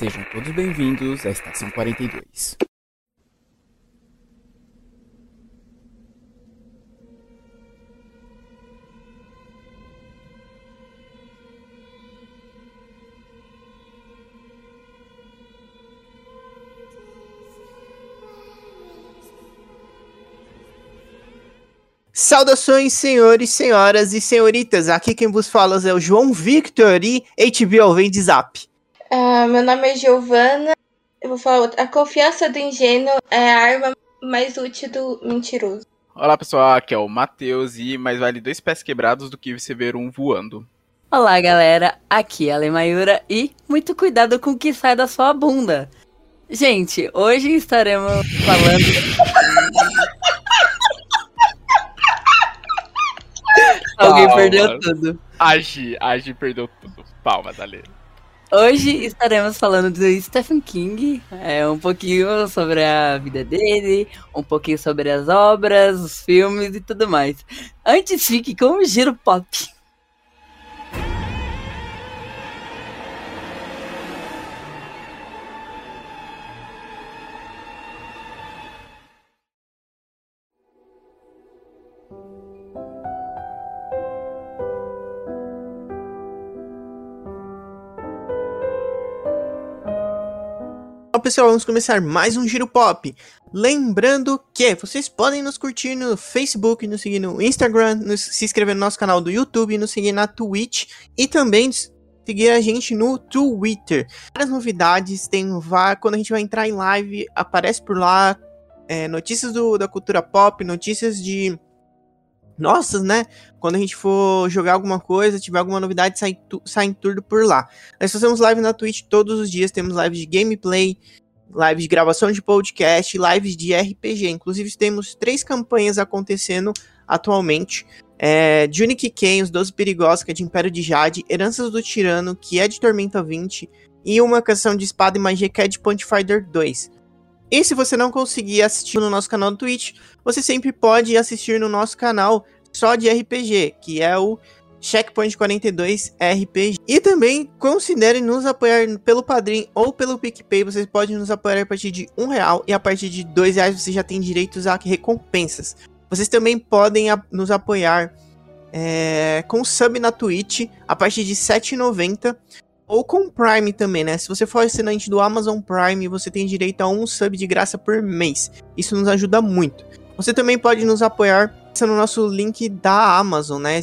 Sejam todos bem-vindos à Estação 42. Saudações, senhores, senhoras e senhoritas. Aqui quem vos fala é o João Victor e HBO vem de zap. Ah, meu nome é Giovana. Eu vou falar outra. A confiança do ingênuo é a arma mais útil do mentiroso. Olá pessoal, aqui é o Matheus e mais vale dois pés quebrados do que você ver um voando. Olá galera, aqui é a Lemayura e muito cuidado com o que sai da sua bunda. Gente, hoje estaremos falando. Alguém Palmas. perdeu tudo. Agi, Agi perdeu tudo. Palmas, Ale. Hoje estaremos falando do Stephen King, é, um pouquinho sobre a vida dele, um pouquinho sobre as obras, os filmes e tudo mais. Antes fique com o giro pop. Pessoal, vamos começar mais um Giro Pop. Lembrando que vocês podem nos curtir no Facebook, nos seguir no Instagram, nos, se inscrever no nosso canal do YouTube, nos seguir na Twitch e também seguir a gente no Twitter. Várias novidades, tem vá, quando a gente vai entrar em live, aparece por lá é, notícias do, da cultura pop, notícias de nossas, né? Quando a gente for jogar alguma coisa, tiver alguma novidade, sai, tu, sai tudo por lá. Nós fazemos live na Twitch todos os dias, temos lives de gameplay, lives de gravação de podcast, lives de RPG. Inclusive, temos três campanhas acontecendo atualmente. É, Junic Ken, Os Doze Perigosos, que é de Império de Jade, Heranças do Tirano, que é de Tormenta 20, e uma canção de espada e magia que é de Pontifighter 2. E se você não conseguir assistir no nosso canal do Twitch, você sempre pode assistir no nosso canal só de RPG, que é o Checkpoint 42 RPG. E também considere nos apoiar pelo Padrim ou pelo PicPay. Vocês podem nos apoiar a partir de um real e a partir de dois reais você já tem direitos a recompensas. Vocês também podem nos apoiar é, com sub na Twitch a partir de R$ 7,90 ou com Prime também, né? Se você for assinante do Amazon Prime, você tem direito a um sub de graça por mês. Isso nos ajuda muito. Você também pode nos apoiar no nosso link da Amazon, né?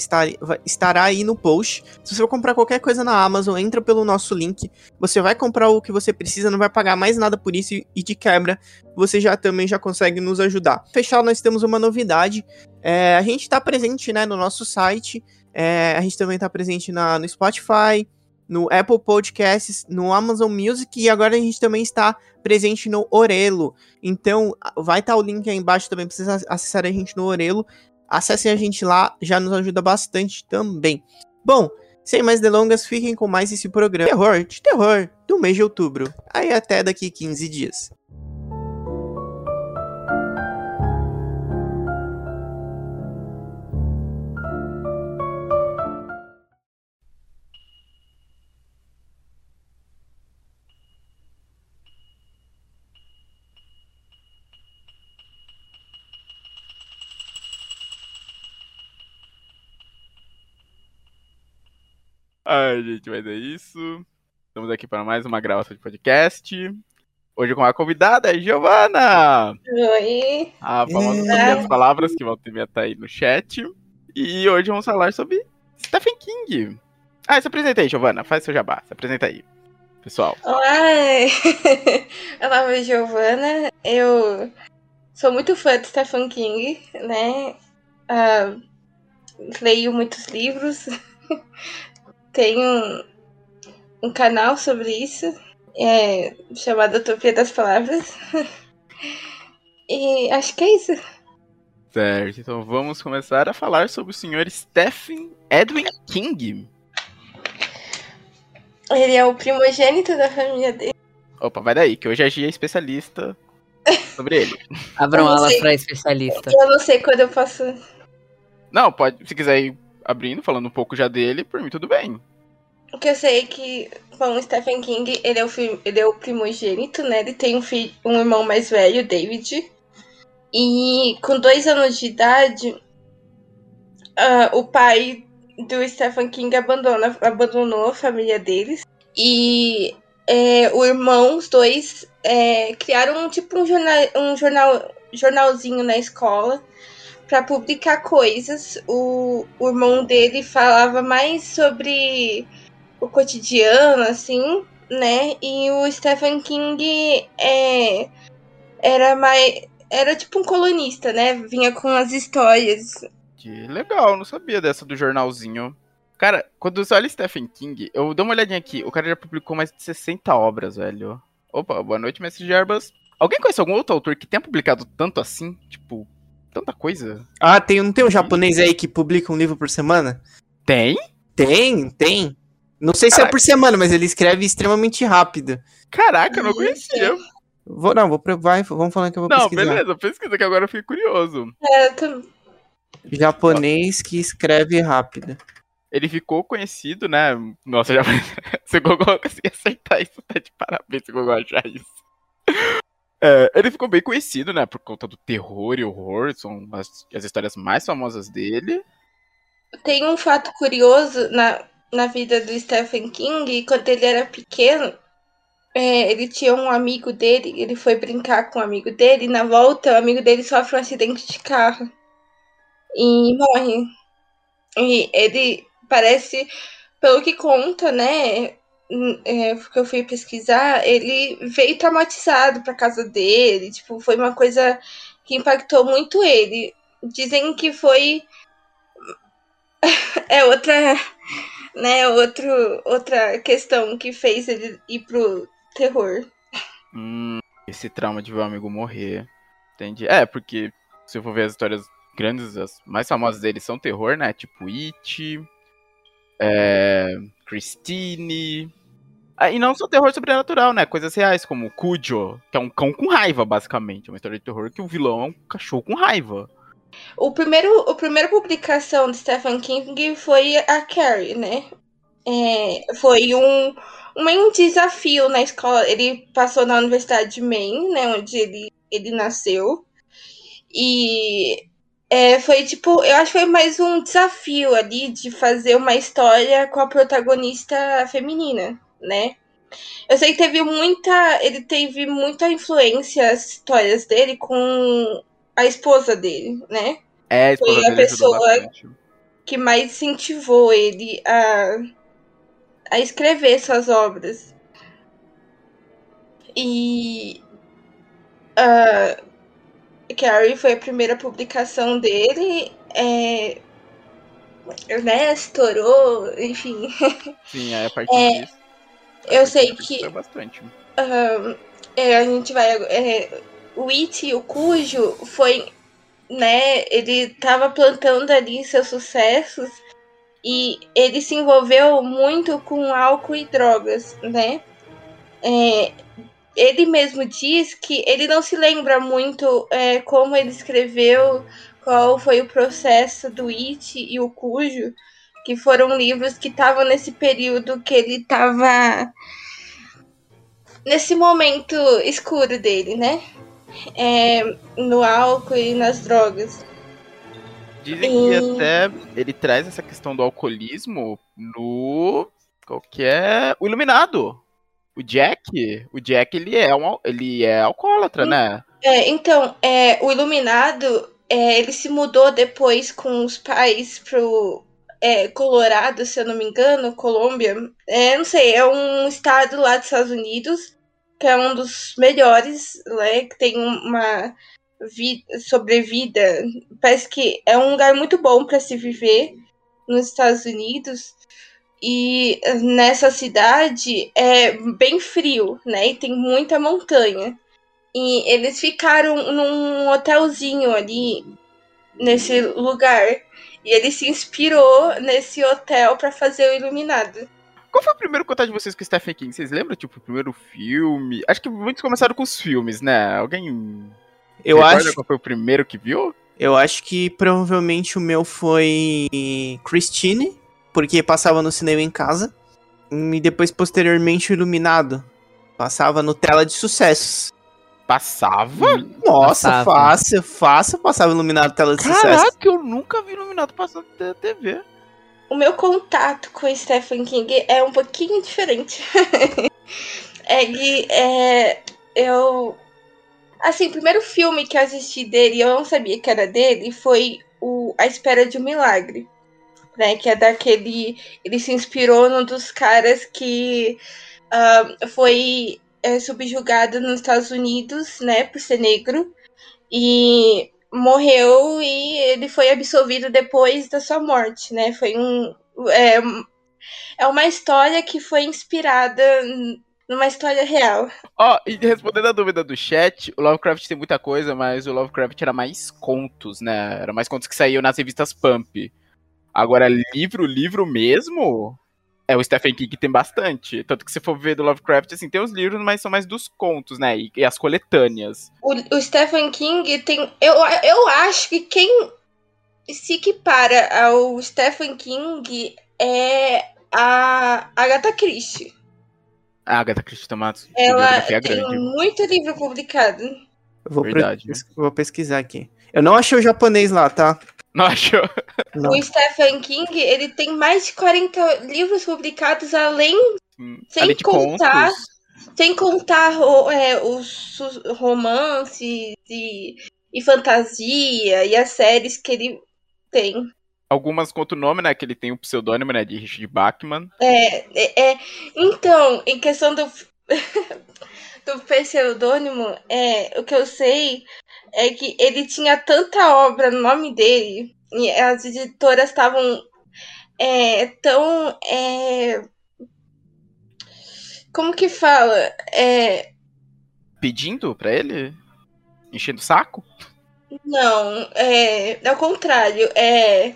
Estará aí no post. Se você for comprar qualquer coisa na Amazon, entra pelo nosso link. Você vai comprar o que você precisa, não vai pagar mais nada por isso e- de quebra você já também já consegue nos ajudar. Fechar, nós temos uma novidade. É, a gente está presente, né, no nosso site. É, a gente também está presente na, no Spotify, no Apple Podcasts, no Amazon Music e agora a gente também está presente no Orelo. Então, vai estar o link aí embaixo também para vocês ac- acessarem a gente no Orelo. Acessem a gente lá, já nos ajuda bastante também. Bom, sem mais delongas, fiquem com mais esse programa terror de terror do mês de outubro. Aí até daqui 15 dias. Ai, gente, mas é isso. Estamos aqui para mais uma gravação de podcast. Hoje com a convidada é Giovana! Oi. A famosa sobre as palavras que vão ter tá aí no chat. E hoje vamos falar sobre Stephen King. Ah, se apresenta aí, Giovana. Faz seu jabá. Se apresenta aí. Pessoal. Olá. Meu nome é Giovana. Eu sou muito fã de Stephen King, né? Ah, leio muitos livros. Tenho um, um canal sobre isso, é, chamado Utopia das Palavras. E acho que é isso. Certo, então vamos começar a falar sobre o senhor Stephen Edwin King. Ele é o primogênito da família dele. Opa, vai daí, que hoje a Gia é especialista sobre ele. Abram alas pra especialista. Eu não sei quando eu posso. Não, pode, se quiser ir abrindo, falando um pouco já dele, por mim tudo bem. O que eu sei é que, bom, Stephen King, ele é o, ele é o primogênito, né? Ele tem um, filho, um irmão mais velho, David. E com dois anos de idade, ah, o pai do Stephen King abandona, abandonou a família deles. E é, o irmão, os dois, é, criaram tipo um, jornal, um jornal, jornalzinho na escola para publicar coisas. O, o irmão dele falava mais sobre o cotidiano, assim, né? E o Stephen King é, era mais. Era tipo um colunista, né? Vinha com as histórias. Que legal, não sabia dessa do jornalzinho. Cara, quando você olha Stephen King, eu dou uma olhadinha aqui, o cara já publicou mais de 60 obras, velho. Opa, boa noite, Mestre Gerbas. Alguém conhece algum outro autor que tenha publicado tanto assim? Tipo, tanta coisa? Ah, tem, não tem um japonês aí que publica um livro por semana? Tem? Tem, tem. Não sei se é Caraca. por semana, mas ele escreve extremamente rápido. Caraca, eu não conhecia. Vou, não, vou, vai, vamos falando que eu vou Não, pesquisar. beleza, pesquisa que agora eu fiquei curioso. É, tu- Japonês que escreve rápido. Ele ficou conhecido, né? Nossa, já se o Google conseguir acertar isso, tá de parabéns se o Google achar isso. É, ele ficou bem conhecido, né? Por conta do terror e horror, são as, as histórias mais famosas dele. Tem um fato curioso na, na vida do Stephen King, quando ele era pequeno, é, ele tinha um amigo dele, ele foi brincar com um amigo dele, e na volta o amigo dele sofre um acidente de carro e morre. E ele parece, pelo que conta, né? Hum, É, que eu fui pesquisar, ele veio traumatizado pra casa dele, tipo, foi uma coisa que impactou muito ele. Dizem que foi é outra, né, outro, outra questão que fez ele ir pro terror. Hum, esse trauma de ver um amigo morrer. Entendi. É, porque se eu for ver as histórias grandes, as mais famosas dele são terror, né? Tipo It, é, Christine. Ah, e não só terror sobrenatural, né? Coisas reais, como Cujo, que é um cão com raiva, basicamente. É uma história de terror que o vilão é um cachorro com raiva. O primeiro, a primeira publicação de Stephen King foi a Carrie, né? É, foi um, um, desafio na escola. Ele passou na Universidade de Maine, né? Onde ele, ele nasceu. E é, foi tipo, eu acho que foi mais um desafio ali de fazer uma história com a protagonista feminina, né? Eu sei que teve muita. Ele teve muita influência, as histórias dele, com a esposa dele, né? É, a esposa Foi a pessoa-. Que mais incentivou ele a, a escrever suas obras. E. a Carrie foi a primeira publicação dele. É, né, estourou, enfim. Sim, aí a partir É, disso. Eu sei que- é, a gente vai. É, o It, o Cujo, foi. Né, ele tava plantando ali seus sucessos e ele se envolveu muito com álcool e drogas, né? É, ele mesmo diz que ele não se lembra muito é, como ele escreveu, qual foi o processo do It e o Cujo, que foram livros que estavam nesse período que ele estava nesse momento escuro dele, né? É, no álcool e nas drogas. Dizem que E- até ele traz essa questão do alcoolismo no. Qual que é? O Iluminado. O Jack. O Jack, ele é, um, ele é alcoólatra, né? É, então, é, o Iluminado, é, ele se mudou depois com os pais pro é, Colorado, se eu não me engano, Colômbia. É, não sei, é um estado lá dos Estados Unidos, que é um dos melhores, né, que tem uma vida, sobrevida. Parece que é um lugar muito bom para se viver nos Estados Unidos. E nessa cidade é bem frio, né? E tem muita montanha. E eles ficaram num hotelzinho ali, nesse lugar. E ele se inspirou nesse hotel para fazer o Iluminado. Qual foi o primeiro contato de vocês com o Stephen King? Vocês lembram, tipo, o primeiro filme? Acho que muitos começaram com os filmes, né? Alguém Eu acho, qual foi o primeiro que viu? eu acho que provavelmente o meu foi Christine, porque passava no cinema em casa. e depois posteriormente o Iluminado. Passava no tela de sucessos. Passava? Nossa, Passava. fácil, fácil passava Iluminado tela de sucesso. Caraca, eu nunca vi iluminado passando na TV. O meu contato com Stephen King é um pouquinho diferente. é que é, eu. Assim, o primeiro filme que eu assisti dele e eu não sabia que era dele foi o A Espera de um Milagre. Né, que é daquele. Ele se inspirou num dos caras que ah, foi é, subjugado nos Estados Unidos, né, por ser negro. E morreu e ele foi absolvido depois da sua morte, né? Foi um. É, é uma história que foi inspirada numa história real. Ó, e respondendo a dúvida do chat, o Lovecraft tem muita coisa, mas o Lovecraft era mais contos, né? Era mais contos que saíam nas revistas Pump. Agora, livro, livro mesmo, é o Stephen King que tem bastante. Tanto que se for ver do Lovecraft, assim, tem os livros, mas são mais dos contos, né? E, e as coletâneas. O, o Stephen King tem. Eu, eu acho que quem se equipara ao Stephen King é a Agatha Christie. A Agatha Christie uma Ela tem grande. muito livro publicado. Eu vou, pre- Verdade. vou pesquisar aqui. Eu não achei o japonês lá, tá? Não achou? Não. O Stephen King, ele tem mais de 40 livros publicados, além Sem Além contar-. Sem contar ro- é, os romances e, e fantasia e as séries que ele tem. Algumas contam o nome, né? Que ele tem o pseudônimo, né? De Richard Bachman. É, é, é, então, em questão do, do pseudônimo, é, o que eu sei é que ele tinha tanta obra no nome dele e as editoras estavam é, tão. é, como que fala? É, Pedindo pra ele? Enchendo o saco? Não, é. Ao contrário, é.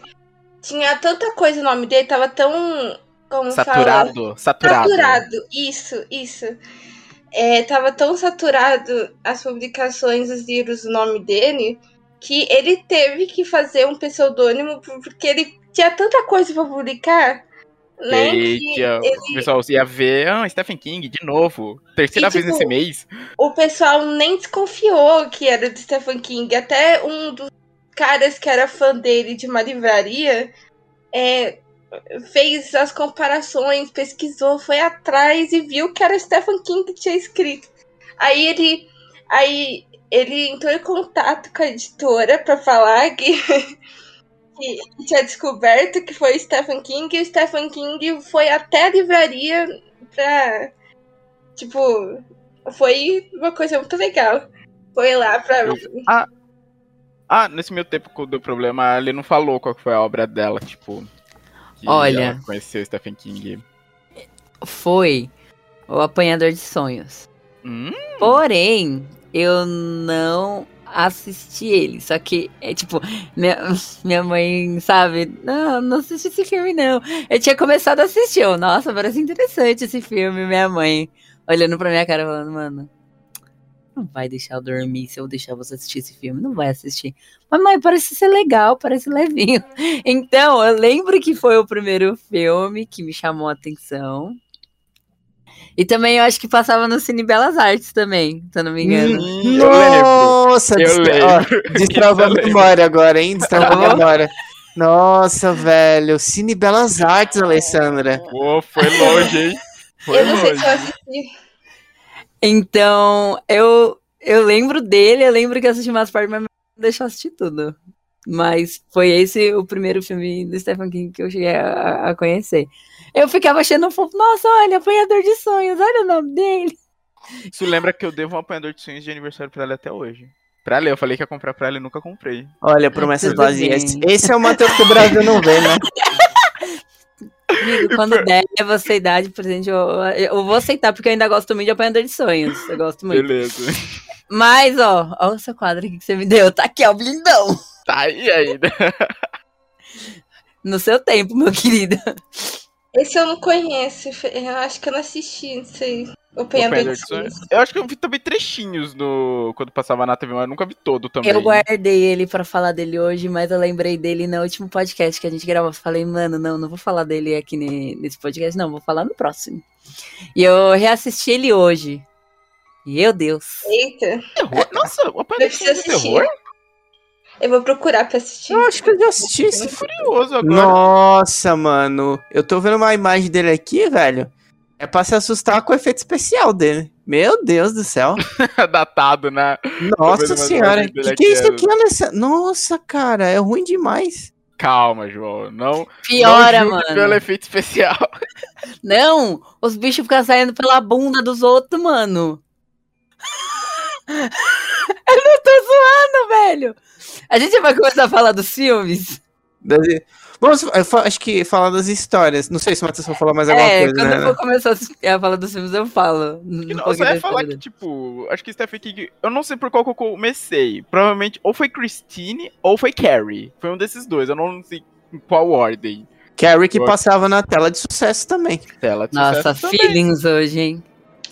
Tinha tanta coisa no nome dele, tava tão. Como fala? Saturado. Saturado. Saturado, isso, isso. É, tava tão saturado as publicações, os livros, o nome dele, que ele teve que fazer um pseudônimo porque ele tinha tanta coisa pra publicar, né? Eita, O pessoal ia ver, ah, Stephen King, de novo. Terceira E, vez tipo, nesse mês. o pessoal nem desconfiou que era do Stephen King. Até um dos caras que era fã dele de uma livraria é, fez as comparações, pesquisou, foi atrás e viu que era Stephen King que tinha escrito. Aí ele, aí ele entrou em contato com a editora para falar que, que tinha descoberto que foi Stephen King e o Stephen King foi até a livraria pra. Tipo, foi uma coisa muito legal. Foi lá pra. Ah, nesse meu tempo que deu problema, ele não falou qual foi a obra dela, tipo. Que Olha. ela Conheceu Stephen King. Foi o Apanhador de Sonhos. Hum, Porém, eu não assisti ele. Só que, é tipo, minha, minha mãe, sabe? Não, não assisti esse filme, não. Eu tinha começado a assistir. Eu, Nossa, parece interessante esse filme. Minha mãe olhando pra minha cara falando, mano. Não vai deixar eu dormir se eu deixar você assistir esse filme. Não vai assistir. Mas, mãe, parece ser legal, parece levinho. Então, eu lembro que foi o primeiro filme que me chamou a atenção. E também eu acho que passava no Cine Belas Artes também, se eu não me engano. Hum, lembro. Nossa, Eu destra... ó, lembro. destravou a memória agora, hein? Destravou a memória. Nossa, velho. Cine Belas Artes, Alessandra. Pô, foi longe, hein? Foi Eu não sei se longe. eu assisti. Então, eu, eu lembro dele, eu lembro que eu assisti umas partes, mas não deixou eu assistir tudo. Mas foi esse o primeiro filme do Stephen King que eu cheguei a, a conhecer. Eu ficava achando fofo, nossa, olha, apanhador de sonhos, olha o nome dele. Isso lembra que eu devo um apanhador de sonhos de aniversário pra ela até hoje. Pra ela, eu falei que ia comprar pra ela e nunca comprei. Olha, promessas vazias. Esse é o Matheus que o Brasil não vê, né? Amigo, quando der você idade presente, eu, eu vou aceitar, porque eu ainda gosto muito de apanhador de sonhos. Eu gosto muito. Beleza. Mas, ó, ó o seu quadro aqui que você me deu. Tá aqui, ó, blindão. Tá aí ainda. No seu tempo, meu querido. Esse eu não conheço. Eu acho que eu não assisti, não sei. O Penhador Penhador de de Sonhos. Sonhos. Eu acho que eu vi também trechinhos no... quando passava na TV, mas eu nunca vi todo também. Eu guardei ele pra falar dele hoje, mas eu lembrei dele no último podcast que a gente gravou. Falei, mano, não, não vou falar dele aqui ne- nesse podcast, não, vou falar no próximo. E eu reassisti ele hoje. Meu Deus. Eita, Terror? Nossa, o eu Sonhos é terror? Eu vou procurar pra assistir. Eu acho que eu já assisti esse Tô curioso agora. Nossa, mano. Eu tô vendo uma imagem dele aqui, velho. É pra se assustar com o efeito especial dele. Meu Deus do céu. Datado, né? Nossa senhora. dele Que que é isso aqui, aqui, Alessa? Nossa, cara. É ruim demais. Calma, João. Não, Piora, não mano. pelo efeito especial. Não, os bichos ficam saindo pela bunda dos outros, mano. Eu não tô zoando, velho. A gente vai começar a falar dos filmes. Vamos, eu fa- acho que falar das histórias. Não sei se o Matheus vai falar mais alguma é, coisa, quando né? eu for começar a falar dos filmes, eu falo. Não, só ia falar que, tipo, acho que Stephen King. Eu não sei por qual que eu comecei. Provavelmente ou foi Christine ou foi Carrie. Foi um desses dois. Eu não sei em qual ordem. Carrie que Eu- passava na tela de sucesso também. Tela de Nossa, sucesso também. feelings hoje, hein?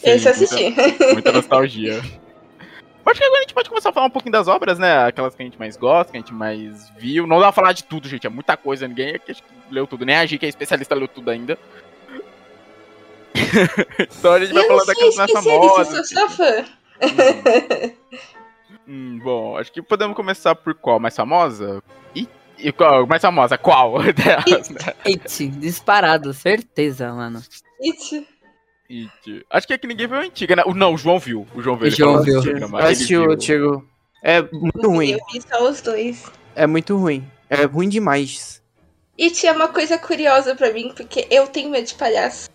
Esse eu Sim, assisti. Muita, muita nostalgia. Acho que agora a gente pode começar a falar um pouquinho das obras, né? Aquelas que a gente mais gosta, que a gente mais viu. Não dá pra falar de tudo, gente. É muita coisa. Ninguém aqui leu tudo. Nem a Gi, que é especialista, leu tudo ainda. então a gente vai Eu falar daquelas mais famosas. sou só fã. Hum, bom, acho que podemos começar por qual? Mais famosa? E, e qual? Mais famosa? Qual né? It, disparado, certeza, mano. It. Acho que é que ninguém viu a antiga, né? Não, o João viu. O João viu. O João viu. antiga, Eu assisti o antigo. É muito ruim. Eu vi só os dois. É muito ruim. É ruim demais. It é uma coisa curiosa pra mim, porque eu tenho medo de palhaço.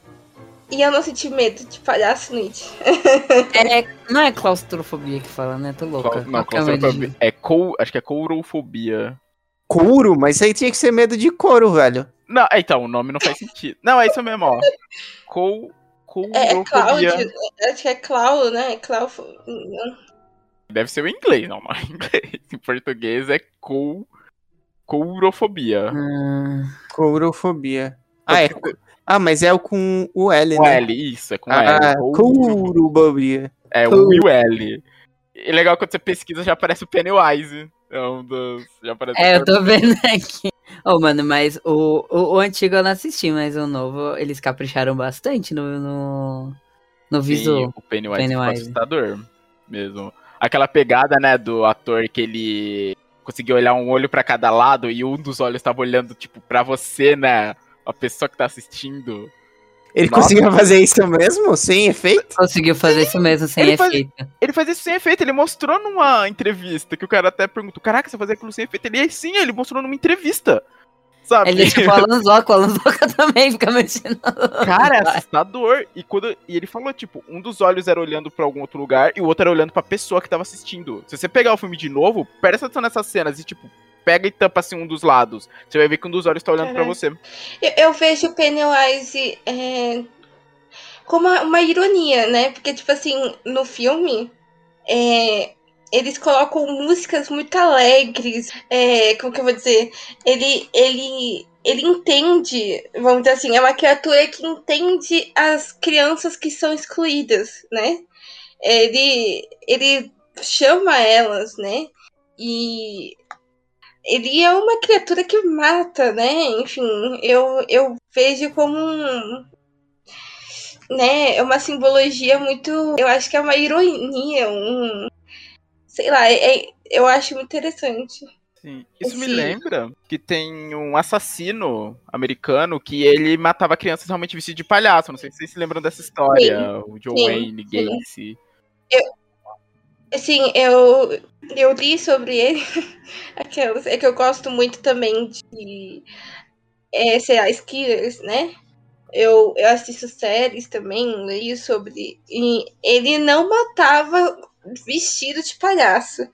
E eu não senti medo de palhaço no It. É, não é claustrofobia que fala, né? Tô louca. Não, Qual que é o medo de- claustrofobia. É cou... Acho que é courofobia. Couro? Mas aí tinha que ser medo de couro, velho. Não, é, então, o nome não faz sentido. Não, é isso mesmo, ó. Cou... É, é Cláudio. Courofobia. Acho que é Clau, né? Clau. Deve ser o inglês, não, é inglês. Em português é cou... courofobia. Hum, Courofobia. Ah, é. Ah, mas é o com o L, Com né? L, isso, é com Ah, L. courofobia. É o e o L. E legal quando você pesquisa já aparece o Pennywise. É um dos. Já aparece É, eu tô vendo aqui. Oh, mano, mas o, o, o antigo eu não assisti, mas o novo eles capricharam bastante no, no, no Sim, visual. o Pennywise, Pennywise. assustador mesmo. Aquela pegada, né, do ator que ele conseguiu olhar um olho pra cada lado e um dos olhos tava olhando, tipo, pra você, né? A pessoa que tá assistindo. Ele Nossa. conseguiu fazer isso mesmo? Sem efeito? Conseguiu fazer isso mesmo, sem Ele faz- efeito. Ele faz isso sem efeito, ele mostrou numa entrevista que o cara até perguntou: Caraca, você fazia aquilo sem efeito? Ele, "É, sim, ele mostrou numa entrevista. Sabe? Ele é tipo o Alan Zoca, o Alan Zoca também fica mexendo. Cara, é assustador. E, quando, e ele falou, tipo, um dos olhos era olhando pra algum outro lugar e o outro era olhando pra pessoa que tava assistindo. Se você pegar o filme de novo, presta atenção nessas cenas e, tipo, pega e tampa assim um dos lados. Você vai ver que um dos olhos tá olhando Caraca. você. Eu, eu vejo o Pennywise é, como uma, uma ironia, né? Porque, tipo assim, no filme, é, eles colocam músicas muito alegres. É, como que eu vou dizer? Ele, ele, ele entende, vamos dizer assim, é uma criatura que entende as crianças que são excluídas, né? Ele, ele chama elas, né? E ele é uma criatura que mata, né? Enfim, eu, eu vejo como um. Né, é uma simbologia muito. Eu acho que é uma ironia, um. Sei lá, é- é- eu acho muito interessante. Sim. Isso me Sim. lembra que tem um assassino americano que ele matava crianças realmente vestido de palhaço. Não sei se vocês se lembram dessa história. o John sim, Wayne sim. Gacy. Assim, eu, eu li sobre ele. Aquelas, é que eu gosto muito também de é, serial killers, né? Eu, eu assisto séries também, leio sobre. E ele não matava vestido de palhaço.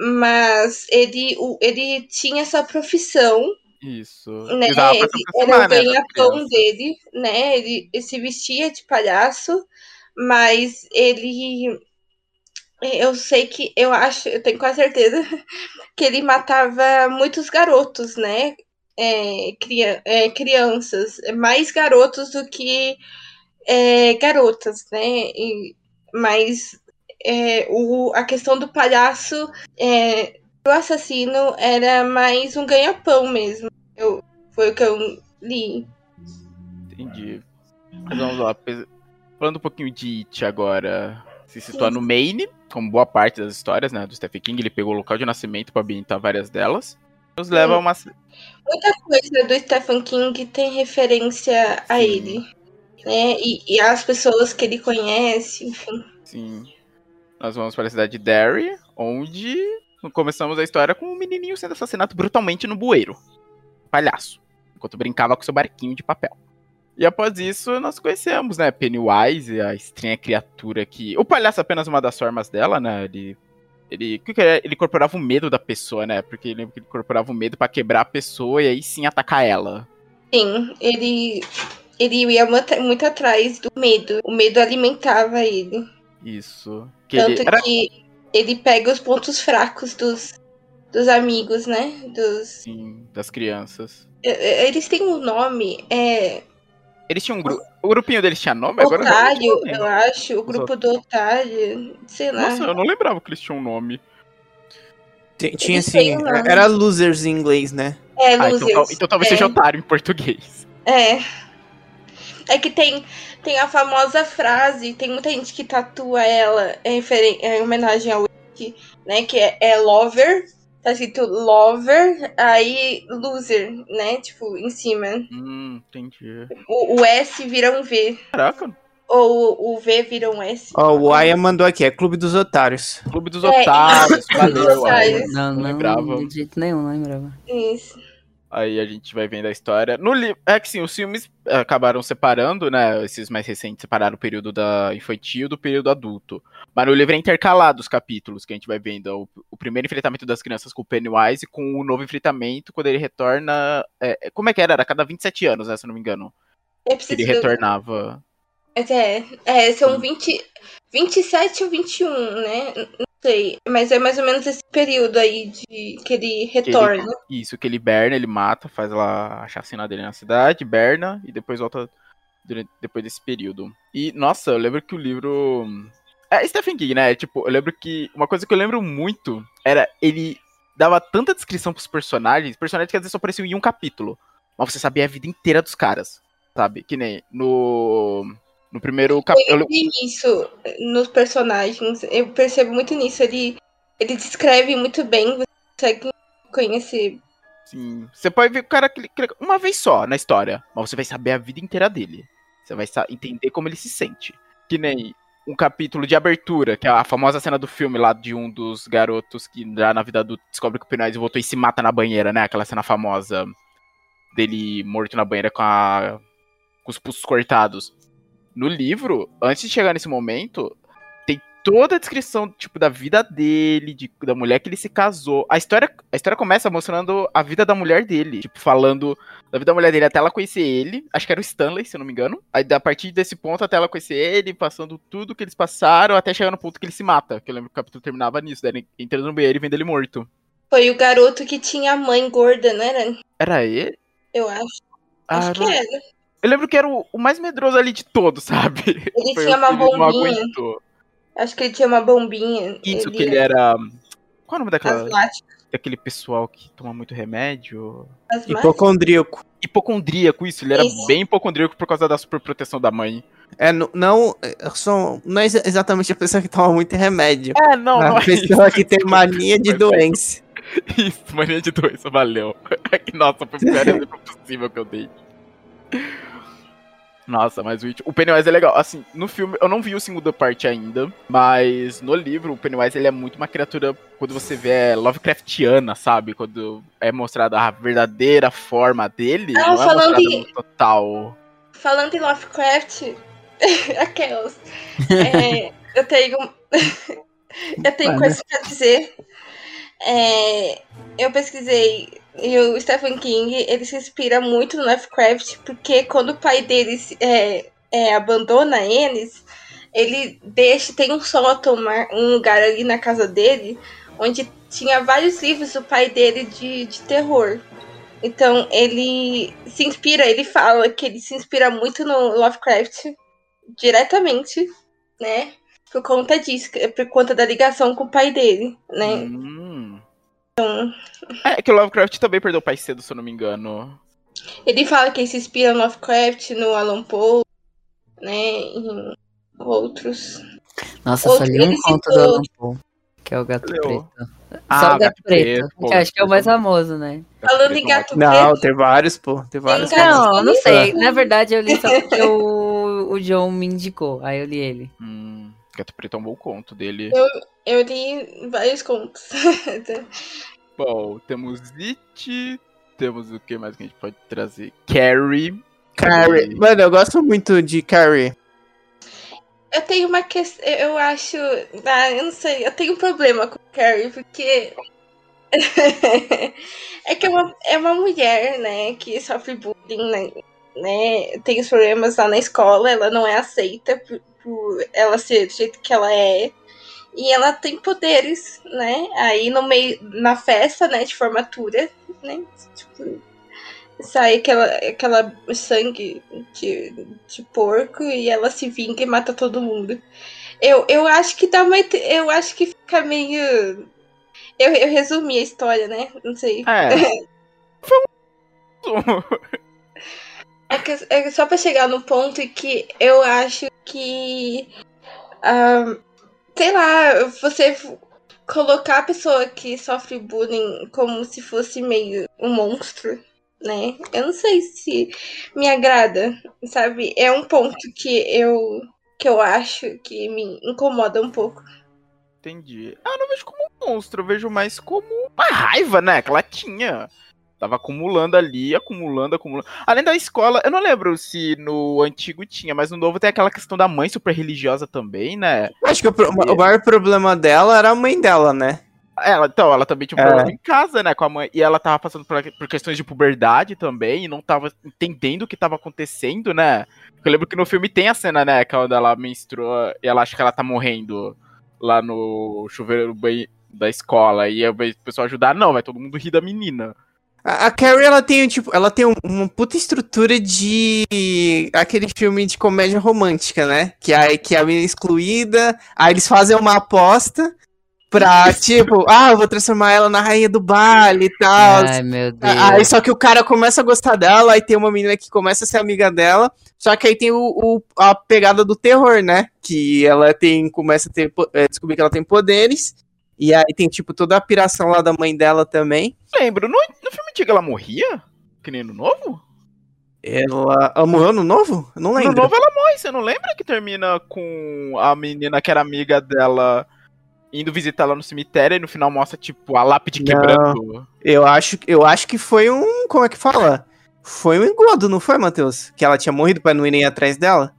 Mas ele, o, ele tinha essa profissão, Isso. né? Ele, era o né, ganha-pão dele, né? Ele, ele se vestia de palhaço, mas ele. Eu sei que, eu acho, eu tenho quase certeza que ele matava muitos garotos, né? É, cria- é, crianças, mais garotos do que é, garotas, né? E, mas é, o, a questão do palhaço é, o assassino era mais um ganha-pão mesmo. Eu, foi o que eu li. Entendi. Mas vamos lá. Falando um pouquinho de It agora. Se situa no Maine, como boa parte das histórias, né? Do Stephen King, ele pegou o local de nascimento para ambientar várias delas. Nos leva a uma. Muita coisa do Stephen King tem referência a ele. Né? E, e as pessoas que ele conhece, enfim. Sim. Nós vamos para a cidade de Derry, onde começamos a história com um menininho sendo assassinado brutalmente no bueiro. Palhaço. Enquanto brincava com seu barquinho de papel. E após isso, nós conhecemos, né? Pennywise, a estranha criatura que. O palhaço é apenas uma das formas dela, né? Ele. Ele, ele incorporava o medo da pessoa, né? Porque ele incorporava o medo para quebrar a pessoa e aí sim atacar ela. Sim, ele. Ele ia muito atrás do medo. O medo alimentava ele. Isso. Que Tanto ele era... que ele pega os pontos fracos dos, dos amigos, né? Dos... Sim, das crianças. Eles têm um nome, é. Eles tinham um grupo. O grupinho deles tinha nome? Otário, Agora eu, eu acho. O grupo do Otário. Sei lá. Nossa, eu não lembrava que eles tinham um nome. Tinha sim. Um era losers em inglês, né? É, ah, losers. Então, então, talvez é. seja otário em português. É. É que tem, tem a famosa frase, tem muita gente que tatua ela em, em homenagem ao Wiki, né? Que é, é lover, tá escrito lover, aí loser, né? Tipo, em cima. Hum, entendi. O, o S vira um V. Caraca. Ou o V vira um S. Ó, oh, o Aya mandou aqui, é Clube dos Otários. Clube dos é, Otários, valeu, Não, não, não, de jeito nenhum, não lembrava. Isso. Aí a gente vai vendo a história. No li... É que sim, os filmes acabaram separando, né? Esses mais recentes separaram o período da infantil do período adulto. Mas no livro é intercalado os capítulos que a gente vai vendo. O, o primeiro enfrentamento das crianças com o Pennywise com o novo enfrentamento quando ele retorna. É, é como é que era? Era a cada 27 anos, né? Se eu não me engano. É ele retornava. É, é, são 20, 27 ou 21, né? sei, mas é mais ou menos esse período aí de que ele retorna. Que ele, isso, que ele berna, ele mata, faz lá a chacina dele na cidade, berna e depois volta durante, depois desse período. E, nossa, eu lembro que o livro. É Stephen King, né? Tipo, eu lembro que. Uma coisa que eu lembro muito era ele dava tanta descrição pros personagens, personagens que às vezes só apareciam em um capítulo. Mas você sabia a vida inteira dos caras. Sabe? Que nem no. No primeiro capítulo. isso nos personagens. Eu percebo muito nisso. Ele, ele descreve muito bem, você consegue conhecer. Sim. Você pode ver o cara uma vez só na história, mas você vai saber a vida inteira dele. Você vai entender como ele se sente. Que nem um capítulo de abertura, que é a famosa cena do filme lá de um dos garotos que já na vida adulta descobre que o Pennywise voltou e se mata na banheira, né? Aquela cena famosa dele morto na banheira com, a... com os pulsos cortados no livro, antes de chegar nesse momento, toda a descrição, tipo, da vida dele, de, da mulher que ele se casou. A história, a história começa mostrando a vida da mulher dele, tipo, falando da vida da mulher dele até ela conhecer ele. Acho que era o Stanley, se eu não me engano. Aí, a partir desse ponto, até ela conhecer ele, passando tudo que eles passaram, até chegar no ponto que ele se mata. Que eu lembro que o capítulo terminava nisso, daí entrando no banheiro e vendo ele morto. Foi o garoto que tinha a mãe gorda, não era? Era ele? Eu acho. Ah, acho que não... era. Eu lembro que era o, o mais medroso ali de todos, sabe? Ele tinha uma bombinha. Acho que ele tinha uma bombinha. Isso, ele... que ele era. Qual é o nome daquela. Daquele pessoal que toma muito remédio? Hipocondríaco. Hipocondríaco, isso. Ele era isso. bem hipocondríaco por causa da superproteção da mãe. É, não, não, sou, não é exatamente a pessoa que toma muito remédio. É, não, é não a pessoa que tem mania de doença. Isso, mania de doença, valeu. Nossa, foi o pior exemplo possível que eu dei. Nossa, mas o, o Pennywise é legal. Assim, no filme, eu não vi o segundo parte ainda, mas no livro, o Pennywise ele é muito uma criatura, quando você vê, é Lovecraftiana, sabe? Quando é mostrada a verdadeira forma dele, ah, não é mostrada em... no total. Falando em Lovecraft, aquelas. é, eu tenho. eu tenho coisa pra dizer. É, eu pesquisei e o Stephen King, ele se inspira muito no Lovecraft, porque quando o pai deles é, é, abandona eles, ele deixa, tem um sótão, um lugar ali na casa dele, onde tinha vários livros do pai dele de, de terror. Então ele se inspira, ele fala que ele se inspira muito no Lovecraft diretamente, né? Por conta disso, por conta da ligação com o pai dele, né? Hum. É que o Lovecraft também perdeu o pai cedo, se eu não me engano. Ele fala que ele se inspira no Lovecraft, no Alan Poe, né? Em outros. Nossa, só Outro- li um conto do Alan Poe, que é o Gato. Preto. Ah, Só o Gato, Gato Preto, Preto, que acho que é o mais famoso, né? Falando em gato Não, preto, tem vários, pô. Tem vários. Gato Não, não Preto. sei. Na verdade, eu li só porque o, o John me indicou. Aí eu li ele. Hum, Gato Preto é um bom conto dele. eu li vários contos. Bom, temos It, temos o que mais que a gente pode trazer? Carrie. Carrie. Mano, eu gosto muito de Carrie. eu tenho uma questão. Eu acho. Ah, eu não sei. Eu tenho um problema com o Carrie, porque. é que é uma, é uma mulher, né? Que sofre bullying, né? né, Tem os problemas lá na escola. Ela não é aceita por, por ela ser do jeito que ela é. E ela tem poderes, né? Aí no meio. Na festa, né? De formatura, né? Tipo. Sai aquela, aquela sangue de, de porco e ela se vinga e mata todo mundo. Eu, eu acho que dá uma. Eu acho que fica meio. Eu, eu resumi a história, né? Não sei. É. Foi um... É, que, é só pra chegar no ponto que eu acho que. ah, sei lá, você colocar a pessoa que sofre bullying como se fosse meio um monstro, né? Eu não sei se me agrada, sabe? É um ponto que eu que eu acho que me incomoda um pouco. Entendi. Ah, não vejo como um monstro, eu vejo mais como uma raiva, né? Que ela tinha. Tava acumulando ali, acumulando, acumulando. Além da escola, eu não lembro se no antigo tinha, mas no novo tem aquela questão da mãe super religiosa também, né? Acho que o, pro- o maior problema dela era a mãe dela, né? Ela, então, ela também tinha um É. problema em casa, né, com a mãe. E ela tava passando por, por questões de puberdade também, e não tava entendendo o que tava acontecendo, né? Eu lembro que no filme tem a cena, né, quando ela menstrua e ela acha que ela tá morrendo lá no chuveiro da escola. E aí o pessoal ajudar, não, vai todo mundo rir da menina. A, Carrie, ela tem, tipo, ela tem um- uma puta estrutura de aquele filme de comédia romântica, né? Que a, que a menina é excluída, aí eles fazem uma aposta pra, tipo, ah, eu vou transformar ela na rainha do baile e tal. Ai, meu Deus. Aí só que o cara começa a gostar dela, aí tem uma menina que começa a ser amiga dela, só que aí tem o, o- a pegada do terror, né? Que ela tem, começa a ter, é, descobrir que ela tem poderes, e aí tem, tipo, toda a piração lá da mãe dela também. Lembro, no, no filme antigo ela morria? Que nem no novo? Ela, ela morreu no novo? Eu não No lembro. novo ela morre, você não lembra que termina com a menina que era amiga dela indo visitar ela no cemitério e no final mostra, tipo, a lápide Não. quebrando? Eu acho, eu acho que foi um. Como é que fala? Foi um engodo, não foi, Matheus? Que ela tinha morrido pra não irem atrás dela?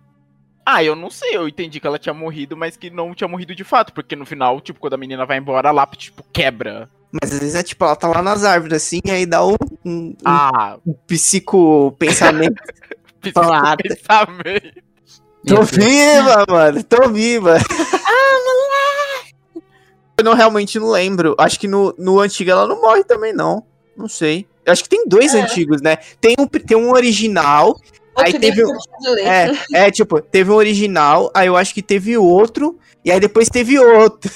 Ah, eu não sei, eu entendi que ela tinha morrido, mas que não tinha morrido de fato, porque no final, tipo, quando a menina vai embora, a lápide, tipo, quebra. Mas às vezes é tipo, ela tá lá nas árvores assim, aí dá um, um, Ah, um psico pensamento. Fala, pensamento. Tô viva, mano, tô viva. Eu não realmente não lembro. Acho que no, no antigo ela não morre também, não. Não sei. Eu acho que tem dois É. antigos, né? Tem um, tem um original. Aí teve um-. É, é, tipo, teve um original, aí eu acho que teve outro, e aí depois teve outro.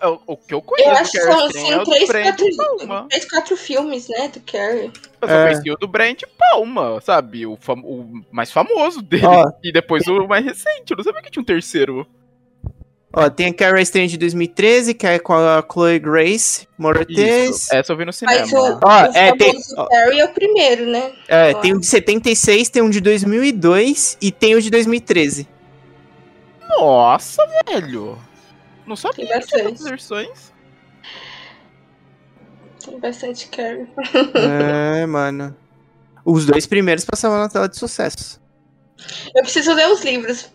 É o, o que eu conheço, Eu acho que era são é assim, o do três, quatro, três, quatro filmes, né, do Carrie. Eu só É. conheci o do Brent Palma, sabe? O, fam- o mais famoso dele. Ó. E depois o mais recente. Eu não sabia que tinha um terceiro. Ó, tem a Carrie Strange de 2013, que é com a Chloe Grace Moretz. Essa eu vi no cinema. Mas o, Ó, o é, tem- ó. Carrie é o primeiro, né? É, tem um de 76, tem um de 2002 e tem o de 2013. Nossa, velho. Não sabia Tem que tinha versões. Tem bastante Carrie. é, mano. Os dois primeiros passavam na tela de sucesso. Eu preciso ler os livros.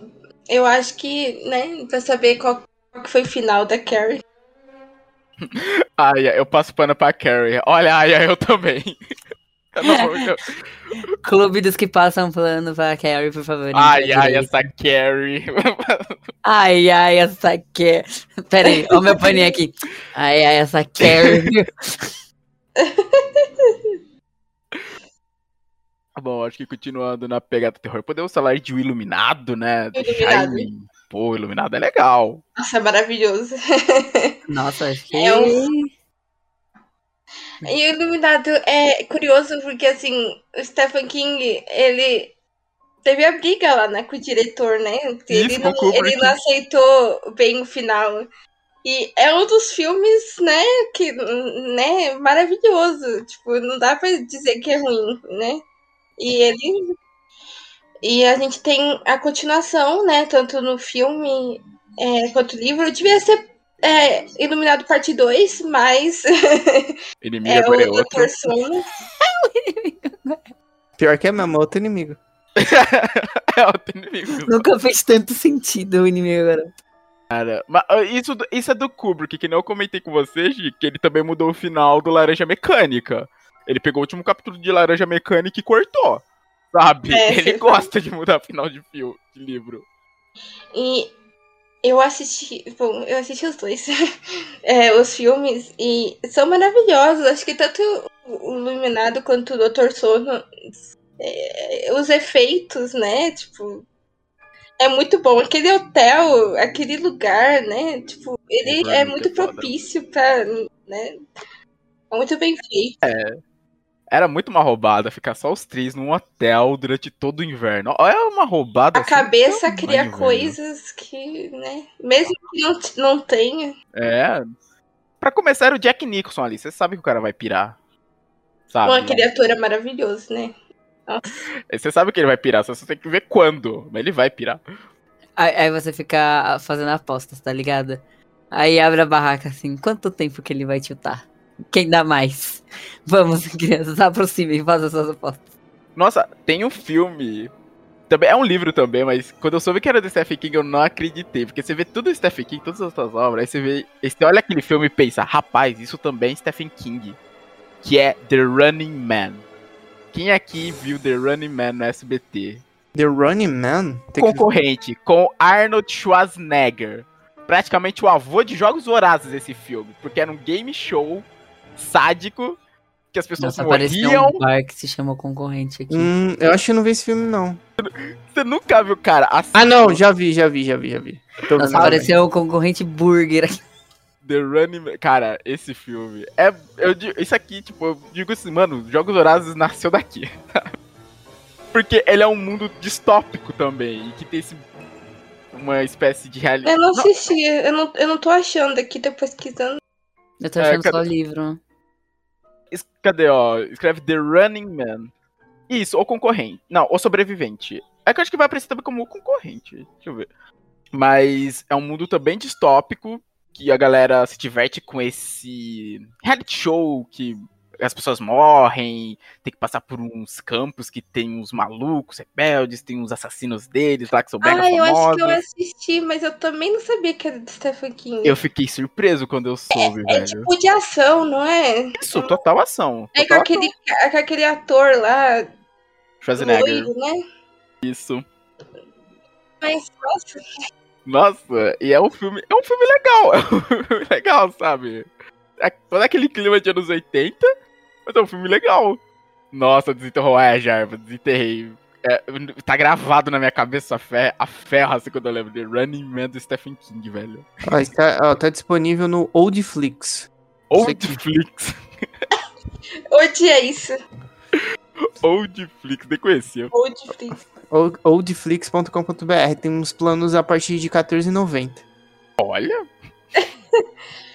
Eu acho que, né, pra saber qual, qual que foi o final da Carrie. Ai, ai, eu passo pano pra Carrie. Olha, ai, ai, eu também. Eu não eu- Clube dos que passam plano pra Carrie, por favor. Ai, ai, essa Carrie. Ai, ai, essa Carrie. Pera aí, ó o meu paninho aqui. Ai, ai, essa Carrie. Bom, acho que continuando na pegada terror, podemos falar de O Iluminado, né? Do Iluminado. Shining. Pô, o Iluminado é legal. Nossa, é maravilhoso. Nossa, acho que. É um- E o Iluminado é curioso porque, assim, o Stephen King, ele teve a briga lá, né, com o diretor, né? Ele, Isso, não, ele não aceitou bem o final. E é um dos filmes, né, que, né, maravilhoso. Tipo, não dá pra dizer que é ruim, né? E ele... E a gente tem a continuação, né, tanto no filme é, quanto no livro. Devia ser é, Iluminado Parte 2, mas Inimigo é agora é o outro. Sono. Pior que é mesmo, outro inimigo. é outro inimigo. Nunca fez tanto sentido o inimigo agora. Mas ah, isso, isso é do Kubrick, que nem eu comentei com você, Gi, que ele também mudou o final do Laranja Mecânica. Ele pegou o último capítulo de Laranja Mecânica e cortou. Sabe? É, ele gosta de mudar final de, filme, de livro. E eu assisti, bom, eu assisti os dois, é, os filmes, e são maravilhosos. Acho que tanto o Iluminado quanto o Dr. Sono, é, os efeitos, né? Tipo, é muito bom. Aquele hotel, aquele lugar, né? Tipo, ele é muito é foda. propício pra, né? É muito bem feito. Era muito uma roubada ficar só os três num hotel durante todo o inverno. É uma roubada. A assim, cabeça cria coisas que, né? Mesmo que não, não tenha. É. Pra começar, era o Jack Nicholson ali. Você sabe que o cara vai pirar. Sabe? Bom, aquele ator é maravilhoso, né? Você sabe que ele vai pirar, só você tem que ver quando. Mas ele vai pirar. Aí, aí você fica fazendo apostas, tá ligado? Aí abre a barraca assim, quanto tempo que ele vai tiltar? Quem dá mais? Vamos, crianças, aproximem e façam suas apostas. Nossa, tem um filme. Também, é um livro também, mas quando eu soube que era do Stephen King, eu não acreditei. Porque você vê tudo do Stephen King, todas as suas obras, aí você vê. Você olha aquele filme e pensa, rapaz, isso também é Stephen King. Que é The Running Man. Quem aqui viu The Running Man no SBT? The Running Man? Tem que... Concorrente com Arnold Schwarzenegger. Praticamente o avô de Jogos Vorazes esse filme. Porque era um game show sádico que as pessoas Nossa, apareceu morriam. um bar que se chama concorrente aqui. Hum, eu acho que eu não vi esse filme, não. Você nunca viu, cara? Assista Ah, não, já vi, já vi, já vi, já vi. Tô Nossa, apareceu o concorrente burger aqui. The Running. Cara, esse filme. É. Eu, isso aqui, tipo, eu digo assim, mano, Jogos Vorazes nasceu daqui. Porque ele é um mundo distópico também. E que tem esse. Uma espécie de realidade. Eu não assisti, eu não, eu não tô achando aqui, tô pesquisando. Eu tô É, achando só cadê? livro. Cadê, ó? Escreve The Running Man. Isso, o concorrente. Não, o sobrevivente. É que eu acho que vai aparecer também como o concorrente. Deixa eu ver. Mas é um mundo também distópico. Que a galera se diverte com esse reality show que as pessoas morrem, tem que passar por uns campos que tem uns malucos, rebeldes, tem uns assassinos deles lá que são mega Ah, eu acho que eu assisti, mas eu também não sabia que era do Stephen King. Eu fiquei surpreso quando eu soube, É velho. tipo de ação, não é? Isso, total ação. É com total aquele, com aquele ator lá. Schwarzenegger. loiro, né? Isso. Mas, nossa, Nossa, e é um filme. É um filme legal. É um filme legal, sabe? É todo aquele clima de anos 80, mas é um filme legal. Nossa, desenterrou. É, Jarva, desenterrei. É, tá gravado na minha cabeça a, fé, a ferra assim quando eu lembro de Running Man do Stephen King, velho. Ó, está, ó, tá disponível no Oldflix. Oldflix. hoje é isso. Oldflix, nem conhecia. Hoje, Flix. Old- Oldflix.com.br. Tem uns planos a partir de R$14,90. Olha.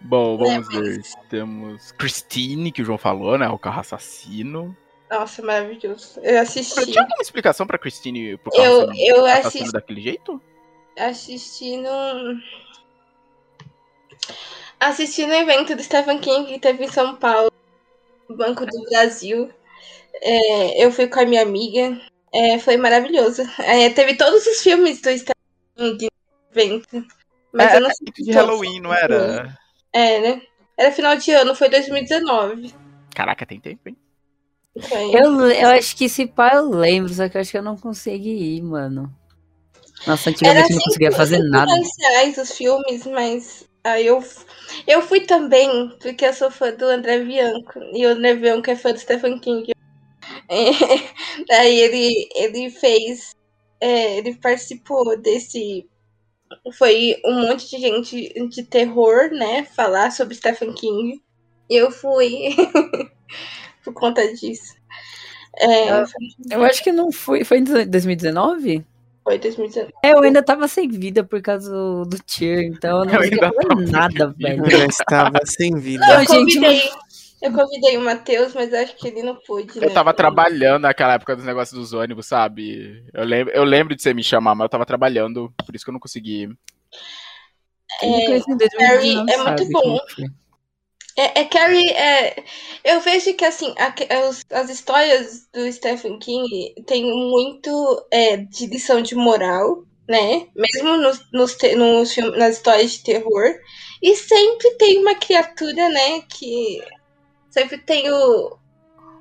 Bom, vamos É, ver. Temos Christine, que o João falou, né? O carro assassino. Nossa, maravilhoso. Eu assisti. Tinha alguma explicação pra Christine por Eu, causa eu assassino assisti, daquele jeito? assisti no. Assisti no evento do Stephen King que teve em São Paulo, no Banco do Brasil. É, eu fui com a minha amiga. É, foi maravilhoso. É, teve todos os filmes do Stephen King no evento. Mas é, eu não é sei de Halloween, não era? É, né? Era final de ano, foi 2019. Caraca, tem tempo, hein? Eu, eu acho que esse pai eu lembro, só que eu acho que eu não consegui ir, mano. Nossa, antigamente eu não cinco- conseguia fazer nada. reais reais os filmes, mas aí eu, eu fui também, porque eu sou fã do André Bianco. E o André Bianco é fã do Stephen King. É, daí ele, ele fez. é, ele participou desse. Foi um monte de gente de terror, né? Falar sobre Stephen King. E eu fui por conta disso. É, Ah. Eu acho que não foi. Foi em 2019? foi 2019. É, eu ainda tava sem vida por causa do, do tier, então eu não Eu ainda nada, velho. Eu estava sem vida. Não, Eu gente, convidei, eu convidei o Matheus, mas acho que ele não pôde. Eu né? tava trabalhando naquela época dos negócios dos ônibus, sabe? Eu lembro, eu lembro de você me chamar, mas eu tava trabalhando, por isso que eu não consegui. É, 2019 é muito bom. É, é Carrie, é, eu vejo que assim, a- as histórias do Stephen King tem muito é, de lição de moral, né? Mesmo nos, nos, nos filmes, nas histórias de terror. E sempre tem uma criatura, né? Que sempre tem o,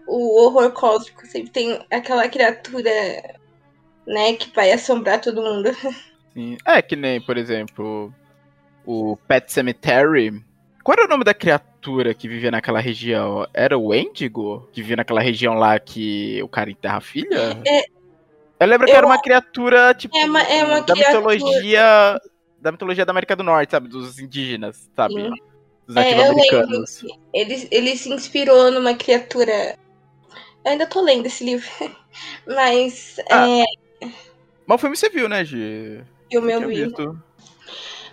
o horror cósmico, sempre tem aquela criatura, né? Que vai assombrar todo mundo. Sim. É que nem, por exemplo, o Pet Cemetery. Qual era o nome da criatura que vivia naquela região? Era o Wendigo? Que vivia naquela região lá que o cara enterra a filha? É. eu lembro que Eu- era uma criatura, tipo, É uma- é uma da criatura- mitologia. Da mitologia da América do Norte, sabe? Dos indígenas, sabe? Sim. Dos É, eu lembro nativo-americanos. que ele, ele se inspirou numa criatura. Eu ainda tô lendo esse livro. Mas Ah, é, Mas o filme você viu, né, Gi? o meu livro.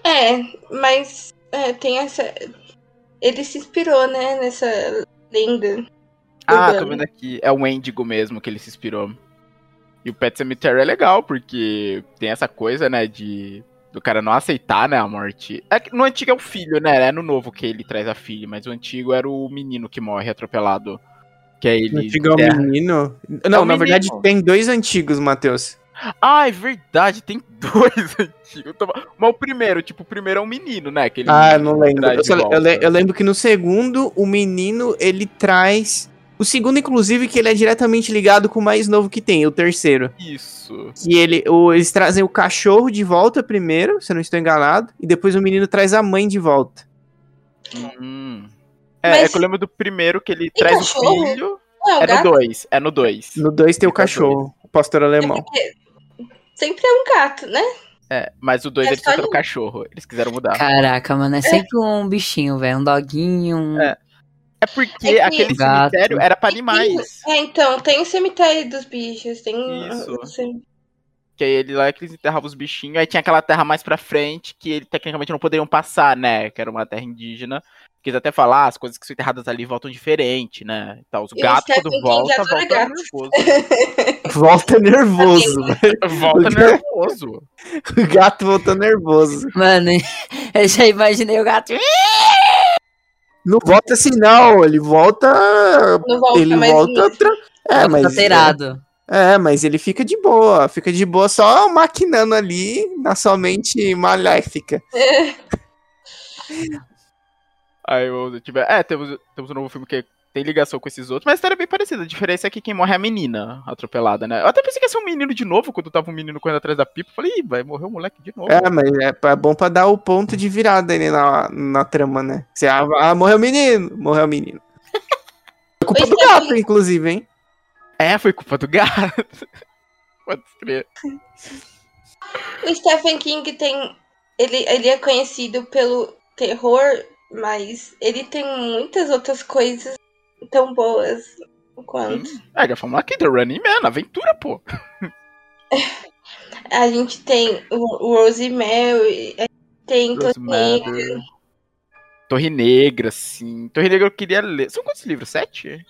É, mas é, tem essa. Ele se inspirou, né, nessa lenda. Ah, tô vendo aqui. É o Wendigo mesmo que ele se inspirou. E o Pet Cemetery é legal, porque tem essa coisa, né, de... Do cara não aceitar, né, a morte. É que no antigo é o filho, né? É no novo que ele traz a filha, mas o antigo era o menino que morre atropelado. Que é ele. Antigo é o menino? Não, É o na menino. verdade tem dois antigos, Matheus. Ah, é verdade, tem dois antigos. Mas o primeiro, tipo, o primeiro é um menino, né? Que ele Ah, não lembro. Eu, eu lembro que no segundo, o menino, ele traz... O segundo, inclusive, que ele é diretamente ligado com o mais novo que tem, o terceiro. Isso. Que ele, o- eles trazem o cachorro de volta primeiro, se eu não estou enganado, e depois o menino traz a mãe de volta. Hum. É, Mas- é que eu lembro do primeiro que ele traz cachorro? o filho. Não, é um É no. 2, é no 2. No dois tem o cachorro, o pastor alemão. Sempre é um gato, né? É, mas o 2 É eles o ele. cachorro. Eles quiseram mudar. Caraca, mano, é sempre um bichinho, velho. Um doguinho. um- É. É porque É que- aquele Gato. cemitério era pra animais. É, então, tem o cemitério dos bichos, tem. Isso. cem- Que aí ele lá é que eles enterravam os bichinhos. Aí tinha aquela terra mais pra frente que ele tecnicamente não poderiam passar, né? Que era uma terra indígena. Que eles até falam, ah, as coisas que são enterradas ali voltam diferente, né? E tal. Os gatos, quando King volta, adora volta gato. nervoso. Volta nervoso, velho. volta nervoso. O gato volta nervoso. Mano, eu já imaginei o gato. Não volta assim, não. Ele volta. Não volta ele mais volta. Tra... É, mas. alterado. É, mas ele fica de boa. Fica de boa só maquinando ali na sua mente maléfica. Aí eu tiver. É, temos, temos um novo filme que tem ligação com esses outros, mas a história é bem parecida. A diferença é que quem morre é a menina atropelada, né? Eu até pensei que ia ser um menino de novo, quando tava um menino correndo atrás da pipa. Eu Falei, ih, vai morrer o moleque de novo. É, mas é, é bom pra dar o ponto de virada ali na, na trama, né? Você, ah, ah, morreu o menino, morreu o menino. É culpa do é, gato, inclusive, hein? É, foi culpa do gato. Pode crer. O Stephen King tem. Ele, ele é conhecido pelo terror, mas ele tem muitas outras coisas tão boas quanto. É, já falamos aqui, The Running Man, aventura, pô. A gente tem o Rosemary, a gente tem Rose Torre Negra. Torre Negra, sim. Torre Negra eu queria ler. São quantos livros? Sete?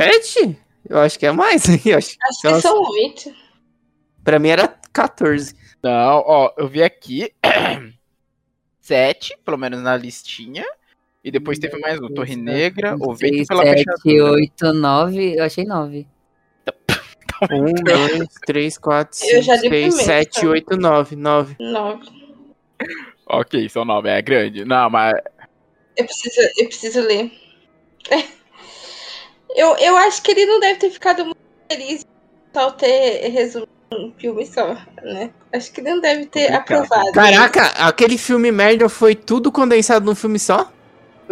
Sete? Eu acho que é mais, hein? Eu acho. Acho que são oito. Pra mim era 14. Não, ó, eu vi aqui. Sete, pelo menos na listinha. E depois teve mais um. Torre Negra, O Vento 6, pela 7, Fechadura. 8, 9. Eu achei 9. Um, dois, três, quatro, cinco, seis, sete, oito, nove. Nove. Nove. Ok, são nove, é grande. Não, mas Eu preciso, eu preciso ler. Eu, eu acho que ele não deve ter ficado muito feliz só ter resumido um filme só, né? Acho que ele não deve ter Complicado. aprovado. Caraca, aquele filme merda foi tudo condensado num filme só?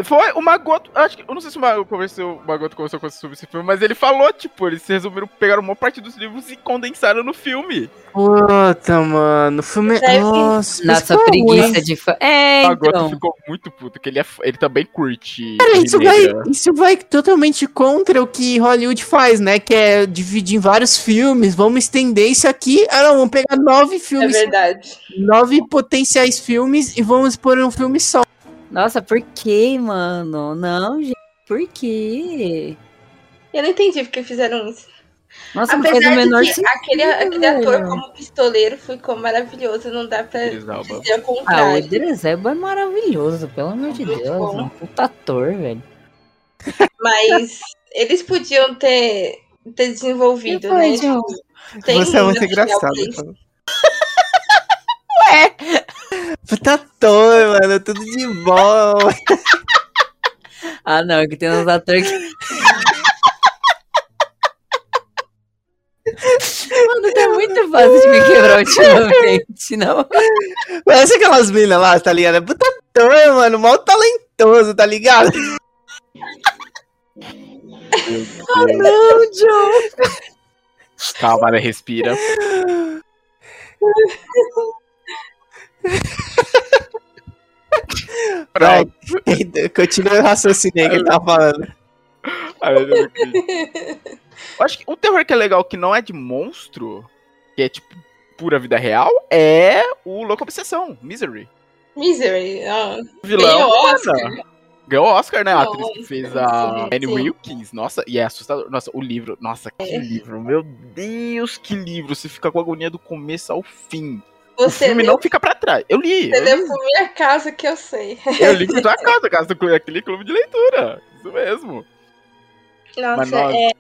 Foi, o Magoto. Acho que. Eu não sei se o Magoto conversou, o Magoto conversou com você sobre esse filme, mas ele falou, tipo, eles resumiram, pegaram uma parte dos livros e condensaram no filme. Puta, mano. O filme. Deve- Nossa, Nossa, preguiça ruim. de fã. É, O Magoto então. ficou muito puto, que ele, é, ele também curte. Cara, isso vai, isso vai totalmente contra o que Hollywood faz, né? Que é dividir em vários filmes. Vamos estender isso aqui. Ah, não, vamos pegar nove É filmes, verdade. nove potenciais filmes e vamos pôr um filme só. Nossa, por que, mano? Não, gente. Por quê? Eu não entendi porque fizeram isso. Nossa, não faz o Apesar menor de que sentido. aquele, aquele ator como pistoleiro ficou maravilhoso, não dá pra Idris Elba. dizer o Ah, o contrário. Idris Elba é maravilhoso, pelo amor de Deus. bom. Um puta ator, velho. Mas eles podiam ter, ter desenvolvido, né? John? Tipo, tem Você é muito um engraçado. isso. Ué! Puta ator, mano. Tudo de bom. Ah, não, que tem uns atores que. Mano, tá muito fácil de me quebrar ultimamente, não? Parece aquelas minas lá, tá ligado? É puta ator, mano. Mal talentoso, tá ligado? Não, John. Calma, né? Respira. Pronto. continua o raciocínio aí que ele tava falando. Ai, meu Deus, eu acho que um terror que é legal que não é de monstro, que é tipo pura vida real, é o Louco Obsessão, Misery. Misery. ó. O vilão. Ganhou Oscar. Ganhou Oscar, né? A atriz que fez a Annie. Wilkins. Nossa, e é assustador. Nossa, o livro. Nossa, que livro. Meu Deus, que livro. Você fica com a agonia do começo ao fim. O Você filme leu, não fica pra trás. Eu li. você Eu por minha casa que eu sei. eu li por tua casa, casa do clube- aquele clube de leitura. Isso mesmo. Nossa, Mas é,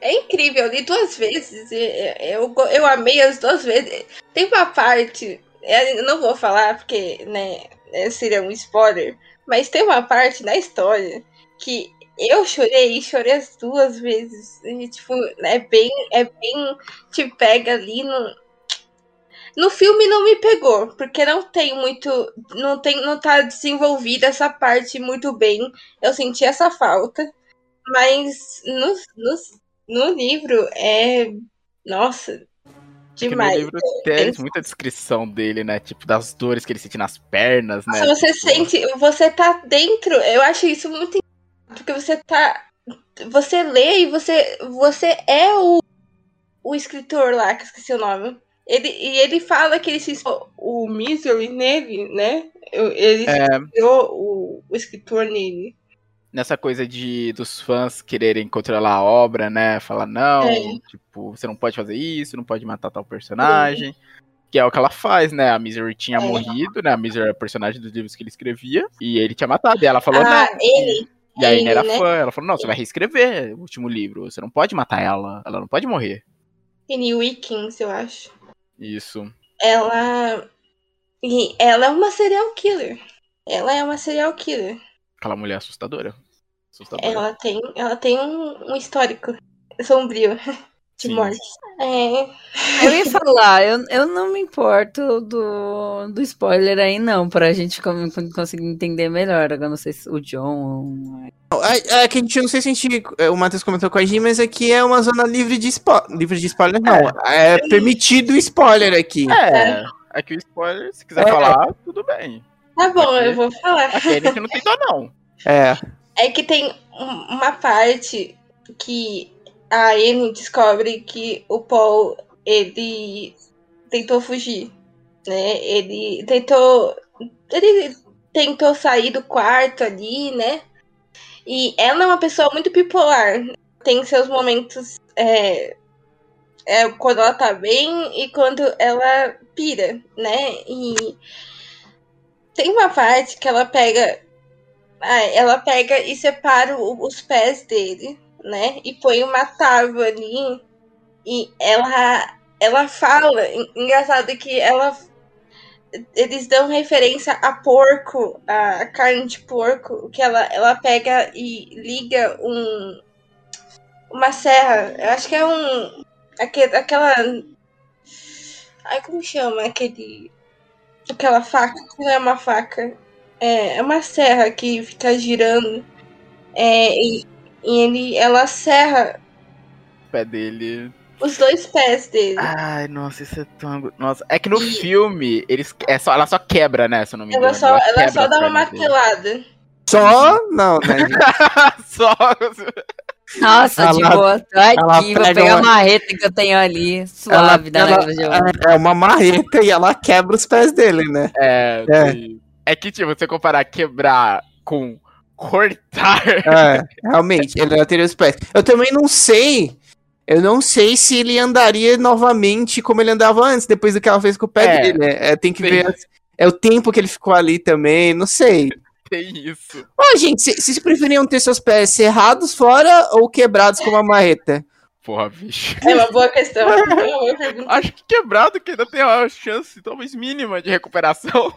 é incrível. Eu li duas vezes. é, Eu, eu amei as duas vezes. Tem uma parte. é, Eu não vou falar porque, né, é, seria um spoiler. Mas tem uma parte na história que eu chorei e chorei as duas vezes. E, tipo, é bem. É bem. Te pega ali no. No filme não me pegou, porque não tem muito. Não, tem, não tá desenvolvida essa parte muito bem. Eu senti essa falta. Mas no, no, no livro é. Nossa, Porque demais. no livro tem Eles- muita descrição dele, né? Tipo, das dores que ele sente nas pernas, né? Se você Tipo, sente. Você tá dentro. Eu acho isso muito. Porque você tá. Você lê e você. Você é o. O escritor lá, que eu esqueci o nome. Ele, e ele fala que ele se inspirou o Misery nele, né? Ele se É, inspirou o, o escritor nele. nessa coisa de dos fãs quererem controlar a obra, né? Falar, não, É. tipo, você não pode fazer isso, não pode matar tal personagem. Que é o que ela faz, né? A Misery tinha É. morrido, né? A Misery era a personagem dos livros que ele escrevia. E ele tinha matado. E ela falou, ah, não. ele. E aí ele, era né? fã. Ela falou, não, você vai reescrever o último livro. Você não pode matar ela. Ela não pode morrer. Annie Wickens, eu acho. Isso. ela e ela é uma serial killer. Ela é uma serial killer. Aquela mulher assustadora. Assustadora. Ela tem, ela tem um, um histórico sombrio de Sim. morte. É, Eu ia falar, eu, eu não me importo do, do spoiler aí, não, pra gente conseguir entender melhor. Agora não sei se o John. É, é que a gente não sei se a gente. é, O Matheus comentou com a gente, mas aqui é uma zona livre de spoiler. Livre de spoiler, não. É, permitido spoiler aqui. É. É que o spoiler, se quiser É. falar, tudo bem. tá bom, Aqui- eu vou falar. Aquele que não tem dó, não. É. É que tem um- uma parte que a Anne descobre que o Paul ele tentou fugir, né? Ele tentou ele tentou sair do quarto ali, né? E ela é uma pessoa muito bipolar. Tem seus momentos é, é quando ela tá bem e quando ela pira, né? E tem uma parte que ela pega ah, ela pega e separa os pés dele, né? E põe uma tábua ali. E ela, ela fala. en- Engraçado que ela. Eles dão referência a porco, a carne de porco, que ela, ela pega e liga um. Uma serra. Eu acho que é um. Aquele, aquela. Ai, como chama? Aquele. Aquela faca. Não é uma faca. é, é uma serra que fica girando. É, e, e ele, ela serra O pé dele. os dois pés dele. Ai, nossa, isso é tão. Nossa, é que no E- filme, eles, é só, ela só quebra, né? Se eu não me engano. ela só, ela quebra só dá uma martelada. Só. Não, né? só. Nossa, Ela- de boa, tô aqui, ela vou pega pegar uma- a marreta que eu tenho ali, suave, da ela, Giovanna. é uma marreta e ela quebra os pés dele, né? É, É. é que, tipo, você comparar quebrar com cortar. É, realmente, ele não teria os pés. Eu também não sei. Eu não sei se ele andaria novamente como ele andava antes, depois do que ela fez com o pé É, dele. né? É, tem que sim. ver. É o tempo que ele ficou ali também, não sei. Tem isso. Ó, gente, se- vocês preferiam ter seus pés cerrados fora ou quebrados com uma marreta? Porra, bicho. É uma boa questão. É. Acho que quebrado que ainda tem uma chance, talvez mínima, de recuperação.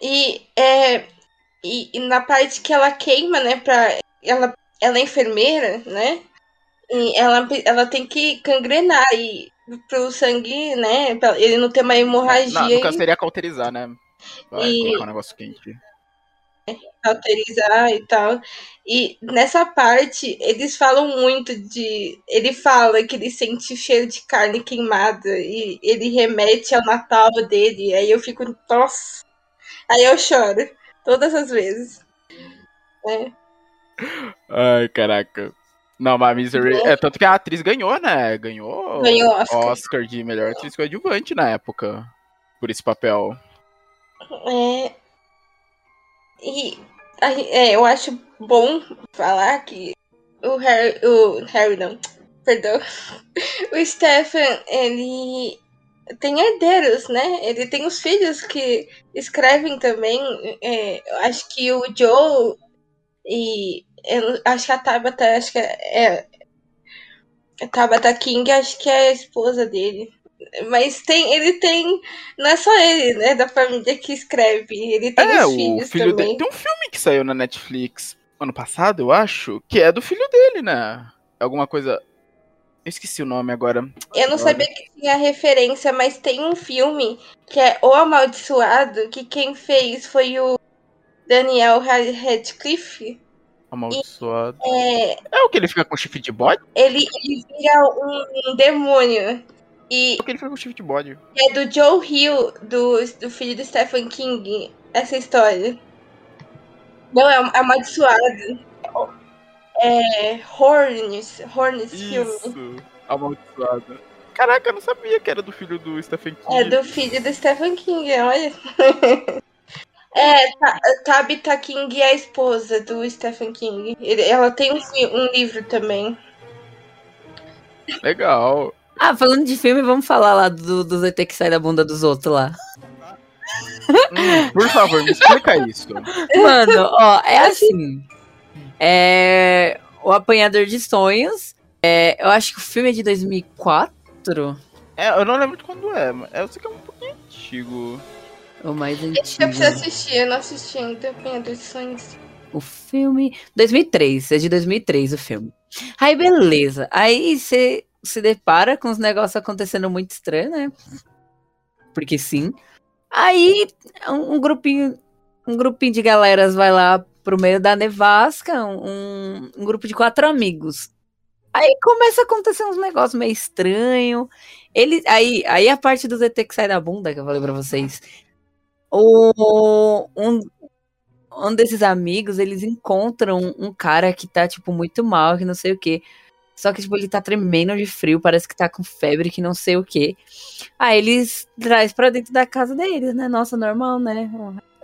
E, é, e, e na parte que ela queima, né, pra. Ela, ela é enfermeira, né? E ela, ela tem que cangrenar e pro sangue, né? Pra ele não ter uma hemorragia Não, no caso seria cauterizar, né? Vai E- colocar um negócio quente. cauterizar e tal. E nessa parte, eles falam muito de. Ele fala que ele sente cheiro de carne queimada e ele remete ao Natal dele. Aí eu fico, nossa. Aí eu choro. Todas as vezes. Ai, caraca. Não, mas Misery. É, tanto que a atriz ganhou, né? Ganhou, Ganhou Oscar. Oscar de melhor atriz coadjuvante na época. Por esse papel. É. E a- é, eu acho bom falar que o Harry. O Harry não. Perdão. O Stephen, ele tem herdeiros, né? Ele tem os filhos que escrevem também. É, acho que o Joe e eu acho que a Tabata, acho que é, é a Tabata King, acho que é a esposa dele. Mas tem, ele tem, não é só ele, né, da família que escreve, ele tem É, os o filhos filho também. dele. Tem um filme que saiu na Netflix ano passado, eu acho, que é do filho dele, né? Alguma coisa. Eu esqueci o nome agora. Eu não Olha. sabia que tinha referência, mas tem um filme que é O Amaldiçoado, que quem fez foi o Daniel Radcliffe. Amaldiçoado. É, É o que ele fica com chifre de bode? ele, ele vira um, demônio. E É o que ele fica com chifre de bode. é do Joe Hill, do, do filho do Stephen King, essa história. Não, é um- amaldiçoado. É Horns, Horns filme. Isso. Amaldiçoado. Caraca, eu não sabia que era do filho do Stephen King. É do filho do Stephen King, olha. É, Ta- Tabitha King é a esposa do Stephen King. Ela tem um, um livro também. Legal. Ah, falando de filme, vamos falar lá do, do ZT que sai da bunda dos outros lá. Hum, por favor, me explica isso. Mano, ó, é assim. É. O Apanhador de Sonhos. É, eu acho que o filme é de 2004. É, eu não lembro de quando é, mas eu sei que é um pouquinho antigo. Ou mais Eu preciso antigo. assistir, eu não assisti ainda. Apanhador de Sonhos. O filme. 2003, é de 2003 o filme. Aí, beleza. Aí você se depara com os negócios acontecendo muito estranhos, né? Porque sim. Aí um, um grupinho. Um grupinho de galeras vai lá pro meio da nevasca, um, um grupo de quatro amigos. Aí começa a acontecer uns negócios meio estranhos. Ele, aí, aí a parte do ZT que sai da bunda que eu falei pra vocês. O, um, um desses amigos, eles encontram um cara que tá, tipo, muito mal, que não sei o quê. Só que, tipo, ele tá tremendo de frio, parece que tá com febre, que não sei o quê. Aí eles traz pra dentro da casa deles, né? Nossa, normal, né?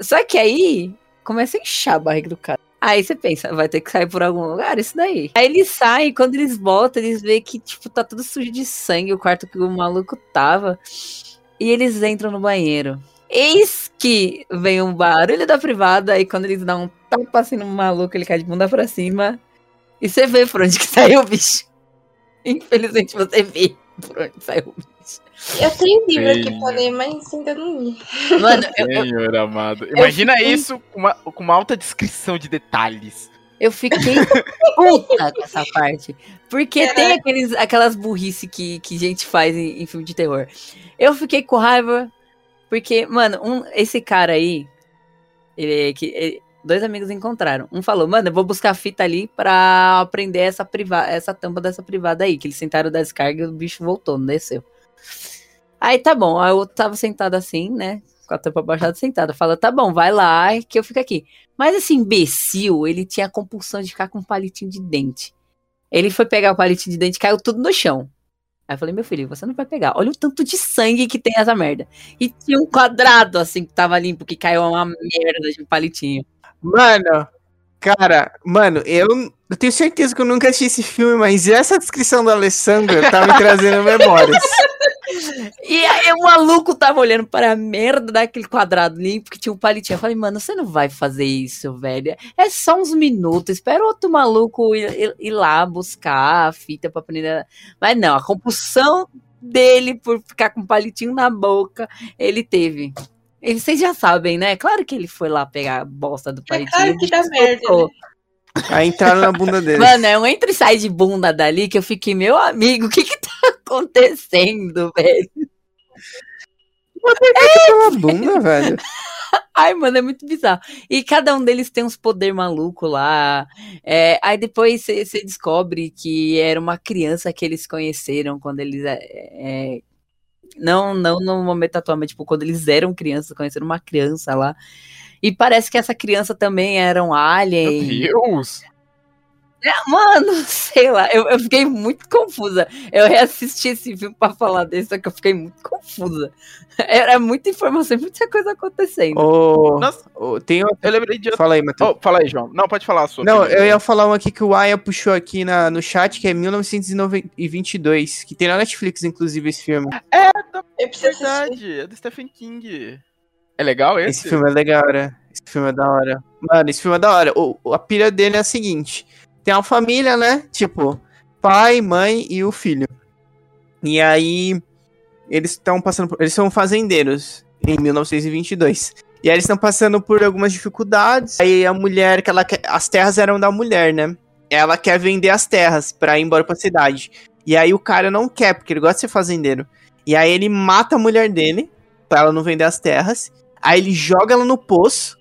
Só que aí começa a inchar a barriga do cara. Aí você pensa, vai ter que sair por algum lugar isso daí. Aí eles saem, quando eles voltam, eles veem que, tipo, tá tudo sujo de sangue, o quarto que o maluco tava. E eles entram no banheiro. Eis que vem um barulho da privada, e quando eles dão um tapa assim no maluco, ele cai de bunda pra cima. E você vê por onde que saiu o bicho. Infelizmente você vê por onde saiu o bicho. Eu tenho livro aqui Sim. pra ler, mas ainda não li. Mano, eu, eu, Senhor amado. Imagina fiquei- isso com uma, com uma alta descrição de detalhes. eu fiquei puta com essa parte. Porque tem aqueles, aquelas burrice que, que gente faz em, em filme de terror. Eu fiquei com raiva. Porque, mano, um, esse cara aí, ele, que, ele- dois amigos encontraram. Um falou, mano, eu vou buscar a fita ali pra aprender essa, priva essa tampa dessa privada aí. Que eles sentaram da descarga e o bicho voltou, não desceu. Aí tá bom, aí eu tava sentado assim, né? Com a tampa baixada sentada. Fala, tá bom, vai lá que eu fico aqui. Mas esse imbecil, ele tinha a compulsão de ficar com um palitinho de dente. Ele foi pegar o palitinho de dente caiu tudo no chão. Aí eu falei, meu filho, você não vai pegar. Olha o tanto de sangue que tem essa merda. E tinha um quadrado, assim, que tava limpo, que caiu uma merda de palitinho. Mano, cara, mano, eu, eu tenho certeza que eu nunca assisti esse filme, mas essa descrição do Alessandro tá me trazendo memórias. E aí o maluco tava olhando para a merda daquele quadrado limpo que tinha um palitinho. Eu falei, mano, você não vai fazer isso, velho. É só uns minutos. Espera outro maluco ir, ir- lá buscar a fita pra aprender. Mas não, a compulsão dele por ficar com palitinho na boca, ele teve. Ele, vocês já sabem, né? Claro que ele foi lá pegar a bosta do É palitinho. claro que dá merda. soltou. Aí entraram na bunda dele. Mano, é um entra e sai de bunda dali que eu fiquei, meu amigo, o que que tá acontecendo, velho? Pela bunda, velho. Ai, mano, é muito bizarro. E cada um deles tem uns poder maluco lá. É, aí depois você descobre que era uma criança que eles conheceram quando eles. é, é, não, não no momento atual, mas tipo, quando eles eram crianças, conheceram uma criança lá. E parece que essa criança também era um Meu alien. Deus! Mano, sei lá, eu, eu fiquei muito confusa. Eu reassisti esse filme pra falar desse, só que eu fiquei muito confusa. Era muita informação, muita coisa acontecendo. Ô, Nossa. ô, tem outro. Eu lembrei de. Fala aí, Matheus. Oh, fala aí, João. Não, pode falar a sua. Não, eu ia falar um aqui que o Aya puxou aqui na, no chat, que é 1922, que tem na Netflix, inclusive, esse filme. Eu preciso assistir. Verdade, é do Stephen King. É legal esse? Esse filme é legal, né? Esse filme é da hora. Mano, esse filme é da hora. O, o- a pira dele é a seguinte: tem uma família, né? Tipo, pai, mãe e o filho. E aí, eles estão passando por. Eles são fazendeiros em 1922. E aí eles estão passando por algumas dificuldades. Aí a mulher, que ela quer. As terras eram da mulher, né? Ela quer vender as terras pra ir embora pra cidade. E aí o cara não quer, porque ele gosta de ser fazendeiro. E aí ele mata a mulher dele, pra ela não vender as terras. Aí ele joga ela no poço.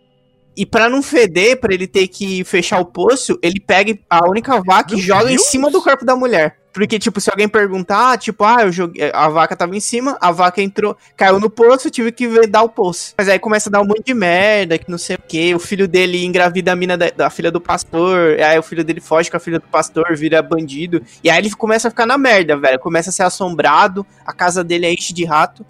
E pra não feder, pra ele ter que fechar o poço, ele pega a única vaca e Meu joga em Deus! cima do corpo da mulher. Porque, tipo, se alguém perguntar, tipo, ah, eu joguei. A vaca tava em cima, a vaca entrou, caiu no poço, eu tive que vedar o poço. Mas aí começa a dar um monte de merda, que não sei o quê. O filho dele engravida a mina da, da filha do pastor. Aí o filho dele foge com a filha do pastor, vira bandido. E aí ele começa a ficar na merda, velho. Começa a ser assombrado, a casa dele enche de rato.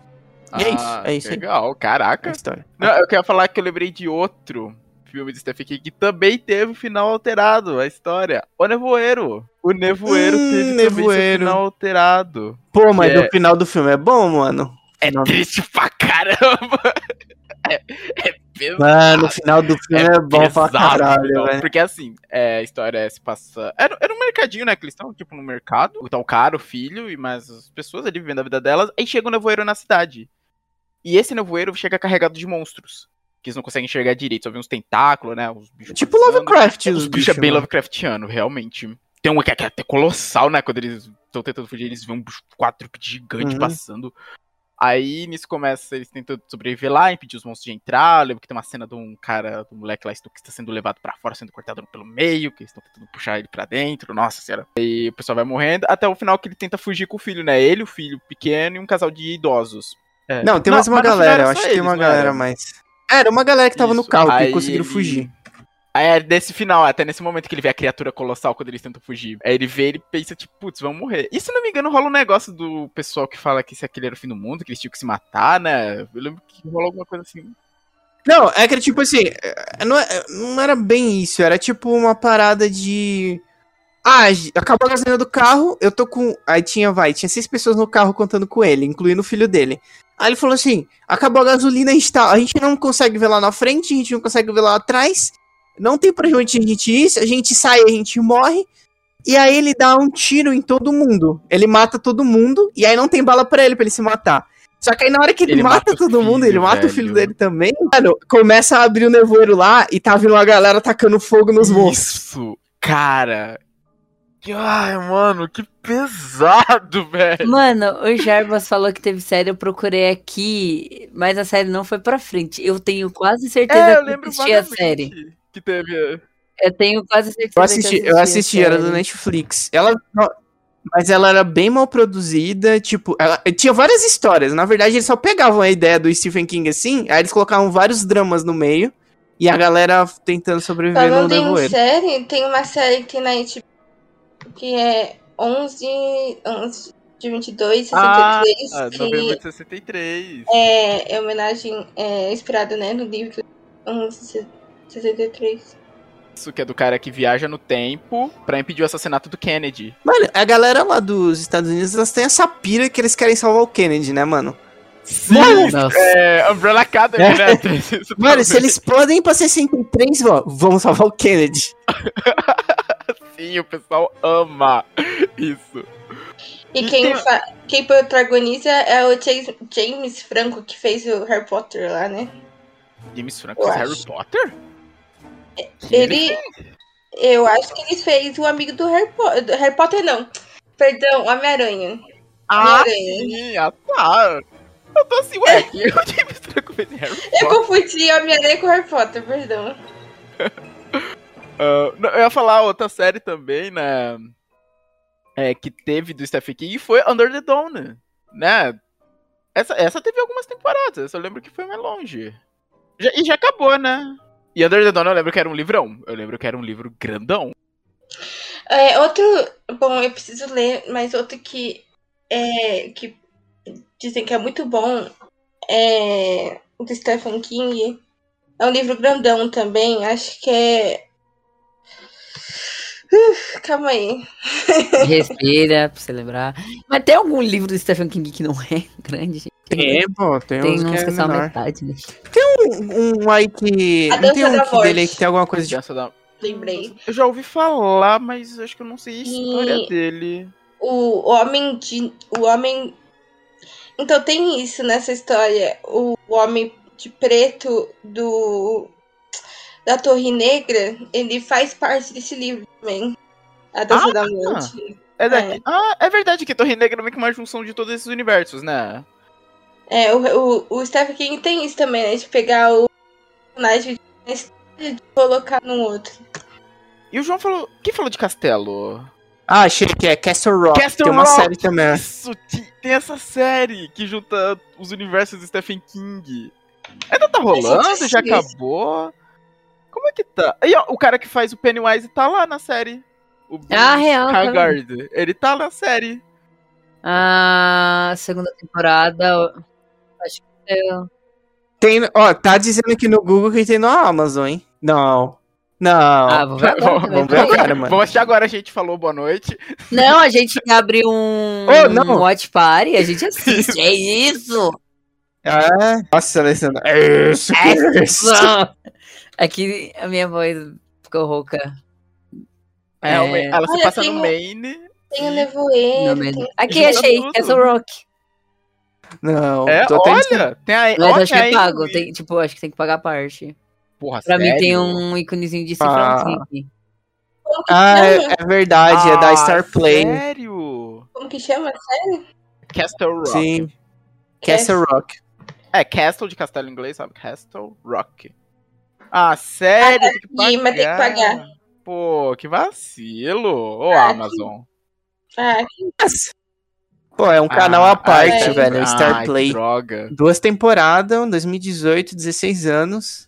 E é isso, Ah, é isso aí. Legal, É a caraca. história. Não, eu queria falar que eu lembrei de outro filme do Stephen King que também teve o final alterado, a história. O Nevoeiro. O Nevoeiro Hum, teve Nevoeiro. final alterado. Pô, mas é- o final do filme é bom, mano. É Não. triste pra caramba. É, é pesado. Mano, o final do filme é, bom pra pesado, caralho, então, velho. Porque assim, é, a história se passa. Era, era um mercadinho, né? Que eles estão, tipo, no mercado. Tá o cara, o filho e mais as pessoas ali vivendo a vida delas. Aí chega o nevoeiro na cidade. E esse nevoeiro chega carregado de monstros. Que eles não conseguem enxergar direito. Só vê uns tentáculos, né? Uns bichos Tipo. Lovecraft, Os os bichos é bem mano. Lovecraftiano, realmente. Tem um que é que é até colossal, né? Quando eles estão tentando fugir, eles veem um bicho quatro gigante Uhum. passando. Aí nisso começa, eles tentam sobreviver lá, impedir os monstros de entrar. Eu lembro que tem uma cena de um cara, do moleque lá que está sendo levado pra fora, sendo cortado pelo meio, que eles estão tentando puxar ele pra dentro. Nossa senhora. Aí o pessoal vai morrendo, até o final que ele tenta fugir com o filho, né? Ele, o filho pequeno e um casal de idosos. É. Não, tem mais uma no galera, era eu acho que tem uma não galera mais. Era uma galera que tava no Isso, carro, que aí conseguiram ele- fugir. Aí é desse final, até nesse momento que ele vê a criatura colossal quando eles tentam fugir. Aí ele vê ele pensa, tipo, putz, vão morrer. E se não me engano, rola um negócio do pessoal que fala que esse aquele era o fim do mundo, que eles tinham que se matar, né? Eu lembro que rolou alguma coisa assim. Não, é que era tipo assim, é, não, é- não era bem isso, era tipo uma parada de. Ah, acabou a gasolina do carro, eu tô com. Aí tinha, vai, tinha seis pessoas no carro contando com ele, incluindo o filho dele. Aí ele falou assim: acabou a gasolina, a gente, tá, a gente não consegue ver lá na frente, a gente não consegue ver lá atrás, não tem pra onde a gente ir, a gente sai, a gente morre. E aí ele dá um tiro em todo mundo. Ele mata todo mundo, e aí não tem bala pra ele, pra ele se matar. Só que aí na hora que ele, Ele mata, mata o todo mundo, ele filho, mata o velho. filho dele também. Mano, começa a abrir o nevoeiro lá e tá vindo uma galera tacando fogo nos monstros. Isso, cara. Que, ai, mano, que pesado, velho. Mano, o Jarbas falou que teve série, eu procurei aqui, mas a série não foi pra frente. Eu tenho quase certeza É, eu que assisti a série. que teve. Eu tenho quase certeza Eu assisti, que eu a assisti, era do. Netflix. Ela. Mas ela era bem mal produzida, tipo, ela tinha várias histórias. Na verdade, eles só pegavam a ideia do Stephen King assim, aí eles colocavam vários dramas no meio e a galera tentando sobreviver no Falando em nevoeiro. série, tem uma série que tem na HBO que é 11, 11 de 22, 63, Ah, que novembro de 63. é, é homenagem é, inspirada né, no livro 11 63. Isso que é do cara que viaja no tempo pra impedir o assassinato do Kennedy. Mano, a galera lá dos Estados Unidos, elas têm essa pira que eles querem salvar o Kennedy, né, mano? Mano, Nossa. É, Umbrella Academy, É. né? Mano, se eles podem ir pra 63, ó, vamos salvar o Kennedy. Sim, o pessoal ama isso. E E quem, tem- quem protagoniza é o James, Franco, que fez o Harry Potter lá, né? James Franco Eu fez Harry. Potter? Que Ele. Eu acho que ele fez o amigo do Harry Potter. Harry Potter não. Perdão, Homem-Aranha. Ah, sim, ah, tá. Eu tô assim, ué, que o James Franco fez Harry Eu Potter? confundi Homem-Aranha com Harry Potter, perdão. Não, eu ia falar outra série também, né? É, que teve do Stephen King foi Under the Dome, né? Essa, essa teve algumas temporadas, eu lembro que foi mais longe. Já- e já acabou, né? E Under the Dome eu lembro que era um livrão. Eu lembro que era um livro grandão. É, outro. Bom, eu preciso ler, mas outro que. É, que dizem que é muito bom. É. Do Stephen King. É um livro grandão também. Acho que é. Uf, calma aí. Respira, pra você lembrar. Mas tem algum livro do Stephen King que não é grande, gente? Tem, pô, tem, Tem uns uns que é que são metade, né? Um, um aí que. A Não tem um que dele aí que tem alguma coisa de. Dança da- Lembrei. Eu já ouvi falar, mas acho que eu não sei a história E- dele. O homem de. O homem. Então tem isso nessa história. O homem de preto do. Da Torre Negra, ele faz parte desse livro também. A Dança Ah! da Noite. É daqui. Ah, é verdade que Torre Negra é meio que uma junção de todos esses universos, né? É, o, o, o Stephen King tem isso também, né? De pegar o personagem da história e colocar no outro. E o João falou. Quem falou de castelo? Ah, achei que é Castle Rock. Castle tem uma Rock! série também. Isso, tem essa série que junta os universos do Stephen King. Ainda tá rolando? Já acabou? Como é que tá? Aí, ó, o cara que faz o Pennywise tá lá na série. O Ah, real, tá Skarsgård. Ele tá na série. A segunda temporada. eu- Acho que é. Tem, ó, tá dizendo aqui no Google que tem no Amazon, hein? Não. Não. Ah, vou ver agora. Vamos- também, vamos ver agora, mano. Vamos assistir agora, a gente falou boa noite. Não, a gente abre um, Oh, não. um watch party e a gente assiste. É isso! Ah, nossa, Alessandra. É isso, é isso. Aqui a minha voz ficou rouca. É, É. Ela se Olha, passa tem no Maine. Tem o Nevoeiro. tem- Aqui achei, tudo. Castle Rock. Não, É, tô olha, tem a. Mas ó, acho que é a pago. Tem, tipo, acho que tem que pagar a parte. Porra, Pra mim tem sério? um íconezinho de Ah. que Ah, chama? é, é verdade, é da Ah, Star Play. Sério? Como que chama? Sério? Castle Rock. Sim. Castle Rock. É, Castle de castelo em inglês, sabe? Castle Rock. Ah, sério? tem que mas tem que pagar. Pô, que vacilo. Ô, Ah, Amazon. Ah, Pô, é um canal Ah, à parte, é. velho. ai, Star que Play. droga. Duas temporadas, 2018, 16 anos.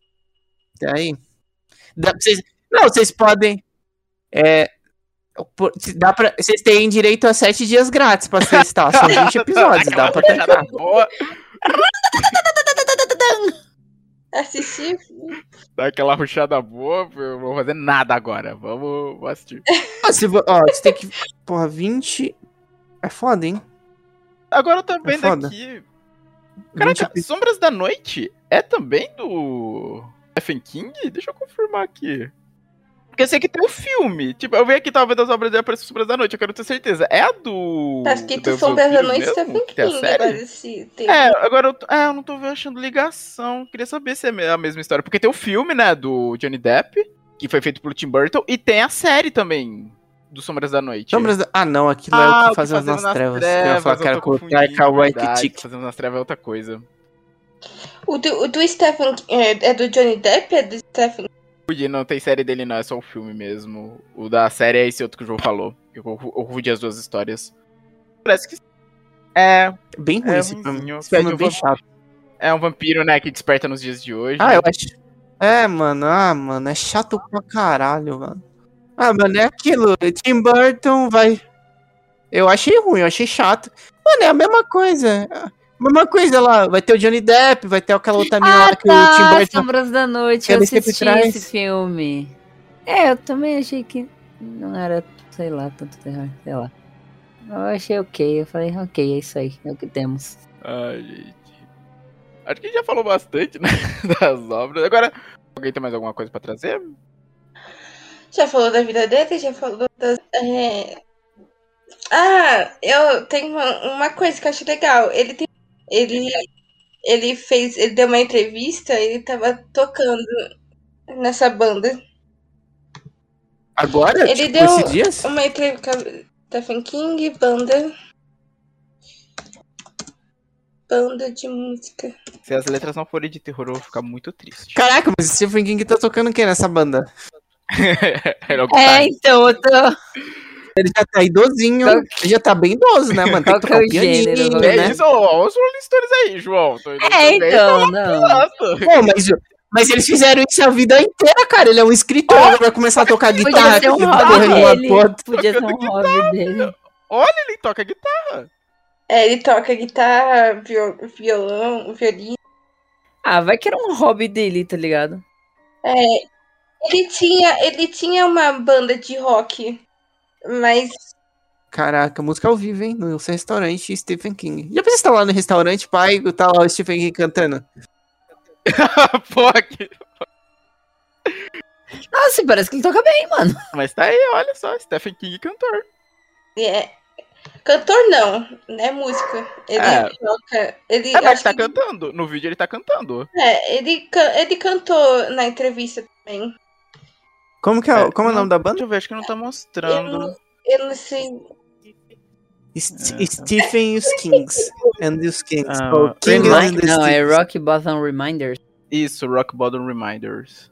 E aí? Dá pra vocês... Não, vocês podem. É. Dá pra... Vocês têm direito a sete dias grátis pra testar. São 20 episódios, dá pra Aquela testar. boa, assisti. Dá aquela ruchada boa, eu não vou fazer nada agora. Vamos, vamos assistir. Ó, se vo- ó, você tem que. Porra, 20. É foda, hein? Agora eu tô vendo foda. aqui. 20 Caraca, Sombras da Noite é também do Stephen King? Deixa eu confirmar aqui. Porque eu sei que tem o filme. Tipo, eu vi aqui, tava vendo as obras dele apareceu Sombras da Noite, eu quero ter certeza. É a do. Tá escrito Sombras da Noite? Stephen King. tem. É, agora eu, tô- é, eu não tô achando ligação. Queria saber se é a mesma história. Porque tem o filme, né, do Johnny Depp, que foi feito pelo Tim Burton, e tem a série também do Sombras da Noite? Sombras da... Ah, não, aquilo é o que fazemos nas, trevas. Eu ia falar que era com o Taika Waititi. Fazemos nas trevas é outra coisa. O do, o do Stephen é, é do Johnny Depp? É do Stephen Rude, não tem série dele, não, é só o filme mesmo. O da série é esse outro que o João falou. Eu confundi as duas histórias. Parece que. É. Bem ruim É esse filme. Esse filme é bem chato. É um vampiro, né, que desperta nos dias de hoje. Ah, eu acho. É, mano, ah, mano, é chato pra caralho, mano. Ah, mano, é aquilo. Tim Burton vai. Eu achei ruim, eu achei chato. Mano, é a mesma coisa. Mesma coisa lá. Vai ter o Johnny Depp, vai ter aquela outra mina lá Ah, que o Tim tá, Burton. Sombras da Noite, eu assisti esse filme. É, eu também achei que não era, sei lá, tanto terror, sei lá. Eu achei ok, eu falei, ok, é isso aí, é o que temos. Ai, gente. Acho que a gente já falou bastante, né, das obras. Agora, alguém tem mais alguma coisa pra trazer? Já falou da vida dele? Já falou das. é, Ah, eu tenho uma, uma coisa que eu acho legal. Ele tem. Ele. Ele fez. Ele deu uma entrevista e ele tava tocando nessa banda. Agora? Ele tipo, deu esses dias? uma entrevista Stephen King, banda. Banda de música. Se as letras não forem de terror, eu vou ficar muito triste. Caraca, mas o Stephen King tá tocando quem nessa banda? O que É, então, eu tô... Ele já tá idosinho. Qual- Ele já tá bem idoso, né, mano? Tem que é tocar o pianinho, gênero, É né? isso, ó, os Rolling Stones aí, João. Tô indo É, também, então, não. Nossa. Pô, mas, mas eles fizeram isso a vida inteira, cara. Ele é um escritor, agora vai começar a tocar guitarra. Podia ser um aqui, hobby dele. Podia ser um hobby dele. Olha, ele toca guitarra. É, ele toca guitarra, viol- violão, violino. Ah, vai que era um hobby dele, tá ligado? É, ele tinha, ele tinha uma banda de rock, mas Caraca, música ao vivo, hein? No seu restaurante, Stephen King. Já pensou estar lá no restaurante, pai, e tá lá o Stephen King cantando? Que... Nossa, parece que ele toca bem, mano. Mas tá aí, olha só, Stephen King cantor. é, cantor não, é música. Ele É. toca, ele É, mas acho tá que- cantando. No vídeo ele tá cantando. é, ele, can- ele cantou na entrevista também. Como que é, É, como é o nome da banda? Deixa eu ver, acho que não tá Eu mostrando. não, eu não sei. St- É, Stephen e os Kings. And os Kings. Ah, Oh, King Remind- Não, é. Rock Bottom Reminders. Isso, Rock Bottom Reminders.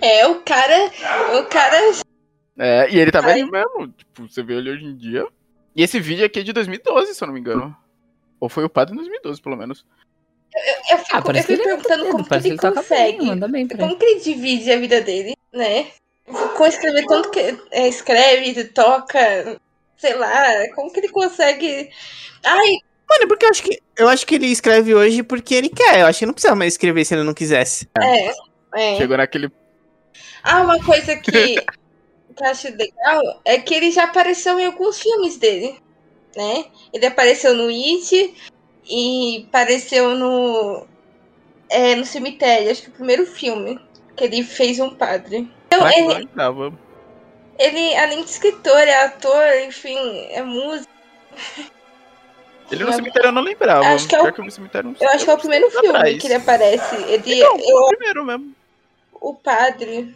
É, o cara, o cara É, e ele tá Ai. velho mesmo. Tipo, você vê ele hoje em dia. E esse vídeo aqui é de 2012, se eu não me engano. Ou foi o padre em 2012, pelo menos. Eu fico, Ah, eu parece fico ele perguntando como que ele toca consegue. bem, manda bem. Como que ele divide a vida dele, né? Com escrever tanto que é, escreve, toca, sei lá, como que ele consegue. Ai, Mano, porque eu acho que eu acho que ele escreve hoje porque ele quer. Eu acho que não precisa mais escrever se ele não quisesse. é. é. Chegou naquele. Ah, uma coisa que, que eu acho legal é que ele já apareceu em alguns filmes dele, né? Ele apareceu no It e apareceu no. É, no cemitério, acho que o primeiro filme que ele fez um padre. Então, eu ele, não lembrava. ele, além de escritor, é ator, enfim, é músico. Ele no cemitério eu não lembrava. Acho que é o- que no cemitério Eu acho que é o primeiro filme atrás. que ele aparece. Ele, Não, eu, o primeiro mesmo. o padre.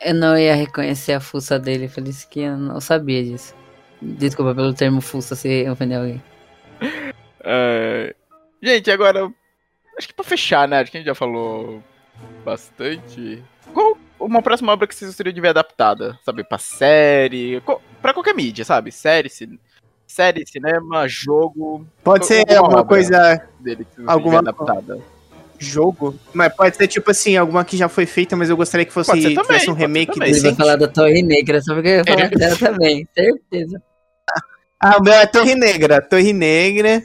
Eu não ia reconhecer a fuça dele, falei isso que eu não sabia disso. Desculpa pelo termo fuça se ofender alguém. É, Gente, agora. Acho que pra fechar, né? Acho que a gente já falou bastante. Qual uma próxima obra que vocês gostariam de ver adaptada? Sabe, pra série? qual- Pra qualquer mídia, sabe? Série, cin... série cinema, jogo. Pode ser Alguma coisa Dele que Alguma- adaptada. jogo, mas pode ser tipo assim, alguma que já foi feita, mas eu gostaria que fosse também, tivesse um remake também. Ele vai falar da Torre Negra, só porque eu ia falar Ele- dela também, certeza. Ah, o meu é Torre Negra, Torre Negra.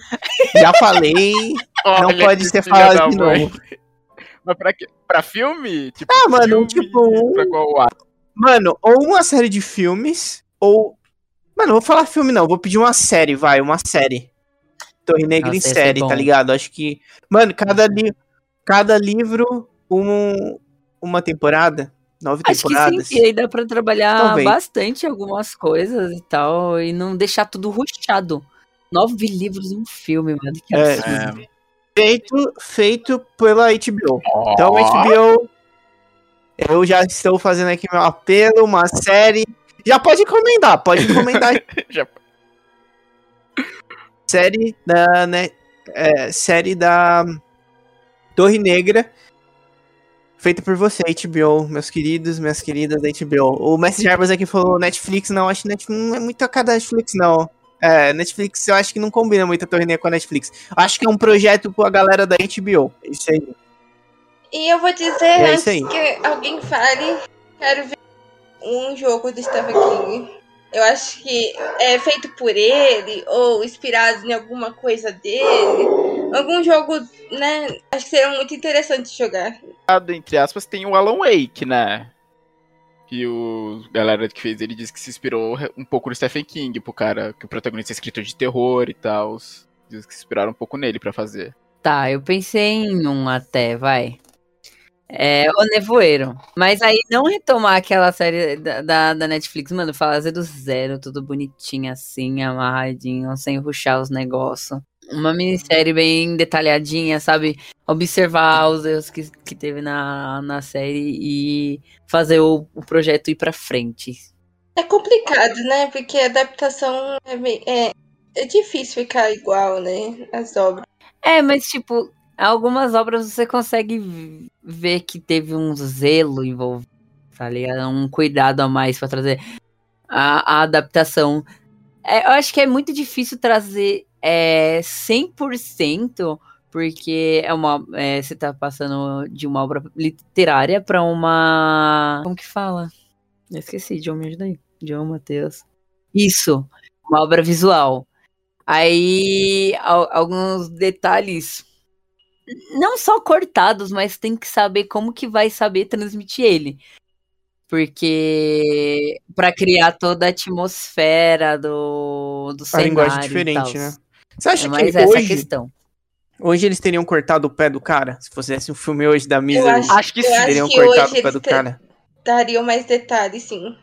Já falei. Não Olha pode ser falado de mãe. novo. Mas pra, quê? pra filme? Tipo, Ah, mano, filme, tipo, um- Pra qual ar? Mano, ou uma série de filmes, ou. Mano, não vou falar filme, não. Vou pedir uma série, vai, uma série. Torre Negra Nossa, em ser série, tá ligado? Acho que. Mano, cada, li... cada livro, um... uma temporada. Nove Acho que temporadas. sim, e aí dá pra trabalhar Talvez. bastante algumas coisas e tal, e não deixar tudo ruchado. Nove livros em um filme, mano. Que É. absurdo. É. Feito, feito pela HBO. Então, HBO, eu já estou fazendo aqui meu apelo, uma série. Já pode encomendar, pode encomendar. Já- série da, né, é, série da Torre Negra, feita por você, HBO, meus queridos, minhas queridas da HBO. O Mestre Jarbas aqui falou Netflix, não, acho que Netflix não é muito a cara da Netflix, não. É, Netflix eu acho que não combina muito a Torre Negra com a Netflix. Acho que é um projeto pra galera da HBO. Isso aí. E eu vou dizer, É antes que alguém fale, quero ver um jogo do Stephen King. Eu acho que é feito por ele, ou inspirado em alguma coisa dele. Algum jogo, né? Acho que seria muito interessante jogar. entre aspas, tem o Alan Wake, né? Que o galera que fez ele disse que se inspirou um pouco no Stephen King, pro cara, que o protagonista é escritor de terror e tal. Diz que se inspiraram um pouco nele pra fazer. Tá, eu pensei em um até, vai. É o Nevoeiro. Mas aí não retomar aquela série da, da, da Netflix, mano, fazer do zero, tudo bonitinho assim, amarradinho, sem ruxar os negócios. Uma minissérie bem detalhadinha, sabe? Observar os erros que, que teve na, na série e fazer o, o projeto ir pra frente. É complicado, né? Porque a adaptação é, meio- é, é difícil ficar igual, né? As obras. É, mas tipo, algumas obras você consegue ver que teve um zelo envolvido, tá ligado? Um cuidado a mais pra trazer a, a adaptação. É, eu acho que é muito difícil trazer é, 100%, porque é uma, é, você tá passando de uma obra literária pra uma. Como que fala? Eu esqueci, John, me ajuda aí. John Matheus. Isso, uma obra visual. Aí, al- alguns detalhes, não só cortados, mas tem que saber como que vai saber transmitir ele. Porque para criar toda a atmosfera do, do A cenário linguagem e diferente, né? Você acha É que mais essa a hoje, questão. hoje eles teriam cortado o pé do cara? Se fizesse um filme hoje da Eu Misery, acho, Acho que sim. acho teriam que cortado hoje o pé do cara? dariam mais detalhes, sim.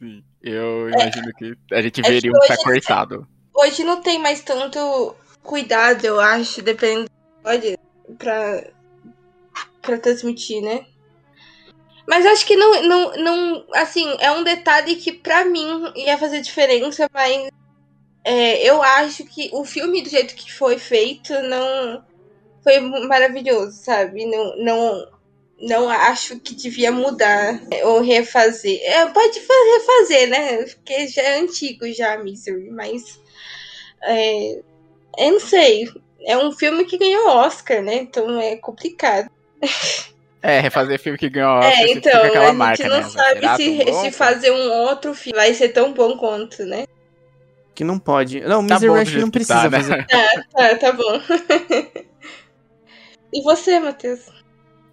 Sim, Eu imagino que a gente É que veria um pé hoje- cortado. Hoje não tem mais tanto cuidado, eu acho, dependendo do episódio, pra, pra transmitir, né? Mas acho que não, não, não. Assim, é um detalhe que pra mim ia fazer diferença, mas é, eu acho que o filme, do jeito que foi feito, não. Foi maravilhoso, sabe? Não, não, não acho que devia mudar é, ou refazer. É, pode fa- refazer, né? Porque já é antigo já, Misery, mas. É, eu não sei. É um filme que ganhou Oscar, né? Então é complicado. É, refazer filme que ganhou Oscar, é, então, fica aquela a gente marca, não né? Sabe será se fazer um outro filme vai ser tão bom quanto, né? Que não pode. Não, Tá Misery que não que precisa tá, né? fazer. Tá, tá bom. e você, Matheus?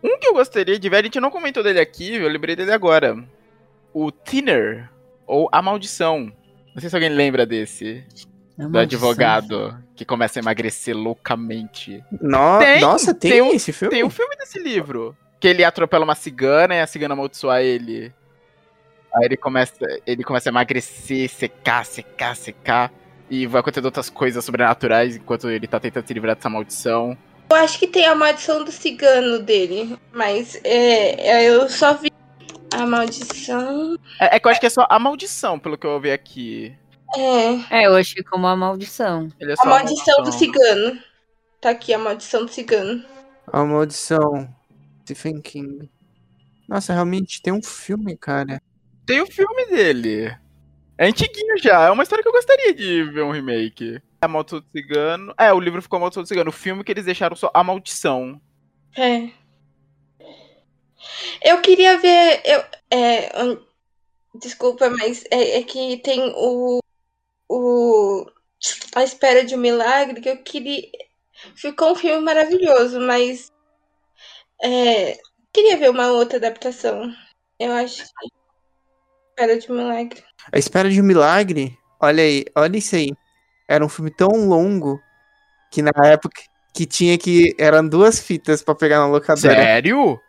Um que eu gostaria de ver, a gente não comentou dele aqui, eu lembrei dele agora. O Thinner, ou A Maldição. Não sei se alguém lembra desse. É Do maldição. advogado que começa a emagrecer loucamente. No- Tem, Nossa, tem, tem um- esse filme? Tem um filme desse livro. Que ele atropela uma cigana e a cigana amaldiçoa ele. Aí ele começa, ele começa a emagrecer, secar, secar, secar. E vai acontecendo outras coisas sobrenaturais enquanto ele tá tentando se livrar dessa maldição. Eu acho que tem a maldição do cigano dele, mas é, é, eu só vi a maldição. É, é que eu acho que é só a maldição, pelo que eu ouvi aqui. É, É, eu achei como uma maldição. Ele é só a maldição do maldição. cigano. Tá aqui, a maldição do cigano. A Maldição. Stephen King. Nossa, realmente tem um filme, cara. Tem o filme dele. É antiguinho já, é uma história que eu gostaria de ver um remake. A Maldição do Cigano. É, o livro ficou a Maldição do Cigano. O filme que eles deixaram só a Maldição. É. Eu queria ver. Eu, é, hum, desculpa, mas é, é que tem o. O. A Espera de um Milagre, que eu queria. Ficou um filme maravilhoso, mas. É, queria ver uma outra adaptação. Eu acho que. Espera de um Milagre. A Espera de um Milagre. Olha aí, olha isso aí. Era um filme tão longo que na época que tinha que. Eram duas fitas pra pegar na locadora. Sério?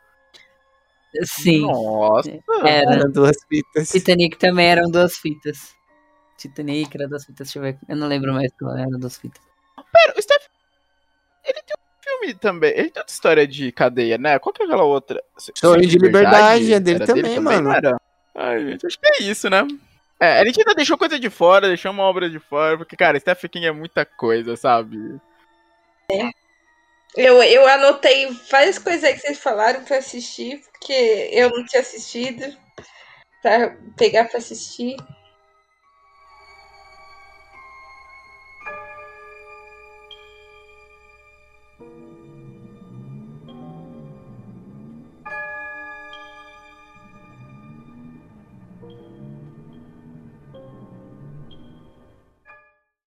Sim, Nossa. era. Eram duas fitas. Titanic também eram duas fitas. Titanic era duas fitas, deixa eu ver. Eu não lembro mais qual era duas fitas. Pera, o Steph. Ele tem um filme também. Ele tem outra história de cadeia, né? Qual que é aquela outra? Sonho de Liberdade, é dele Era também, mano. era? Ai, gente, acho que é isso, né? É, a gente ainda deixou coisa de fora, deixou uma obra de fora, porque, cara, Stephen King é muita coisa, sabe? Eu, eu anotei várias coisas aí que vocês falaram pra assistir, porque eu não tinha assistido. Pra pegar pra assistir.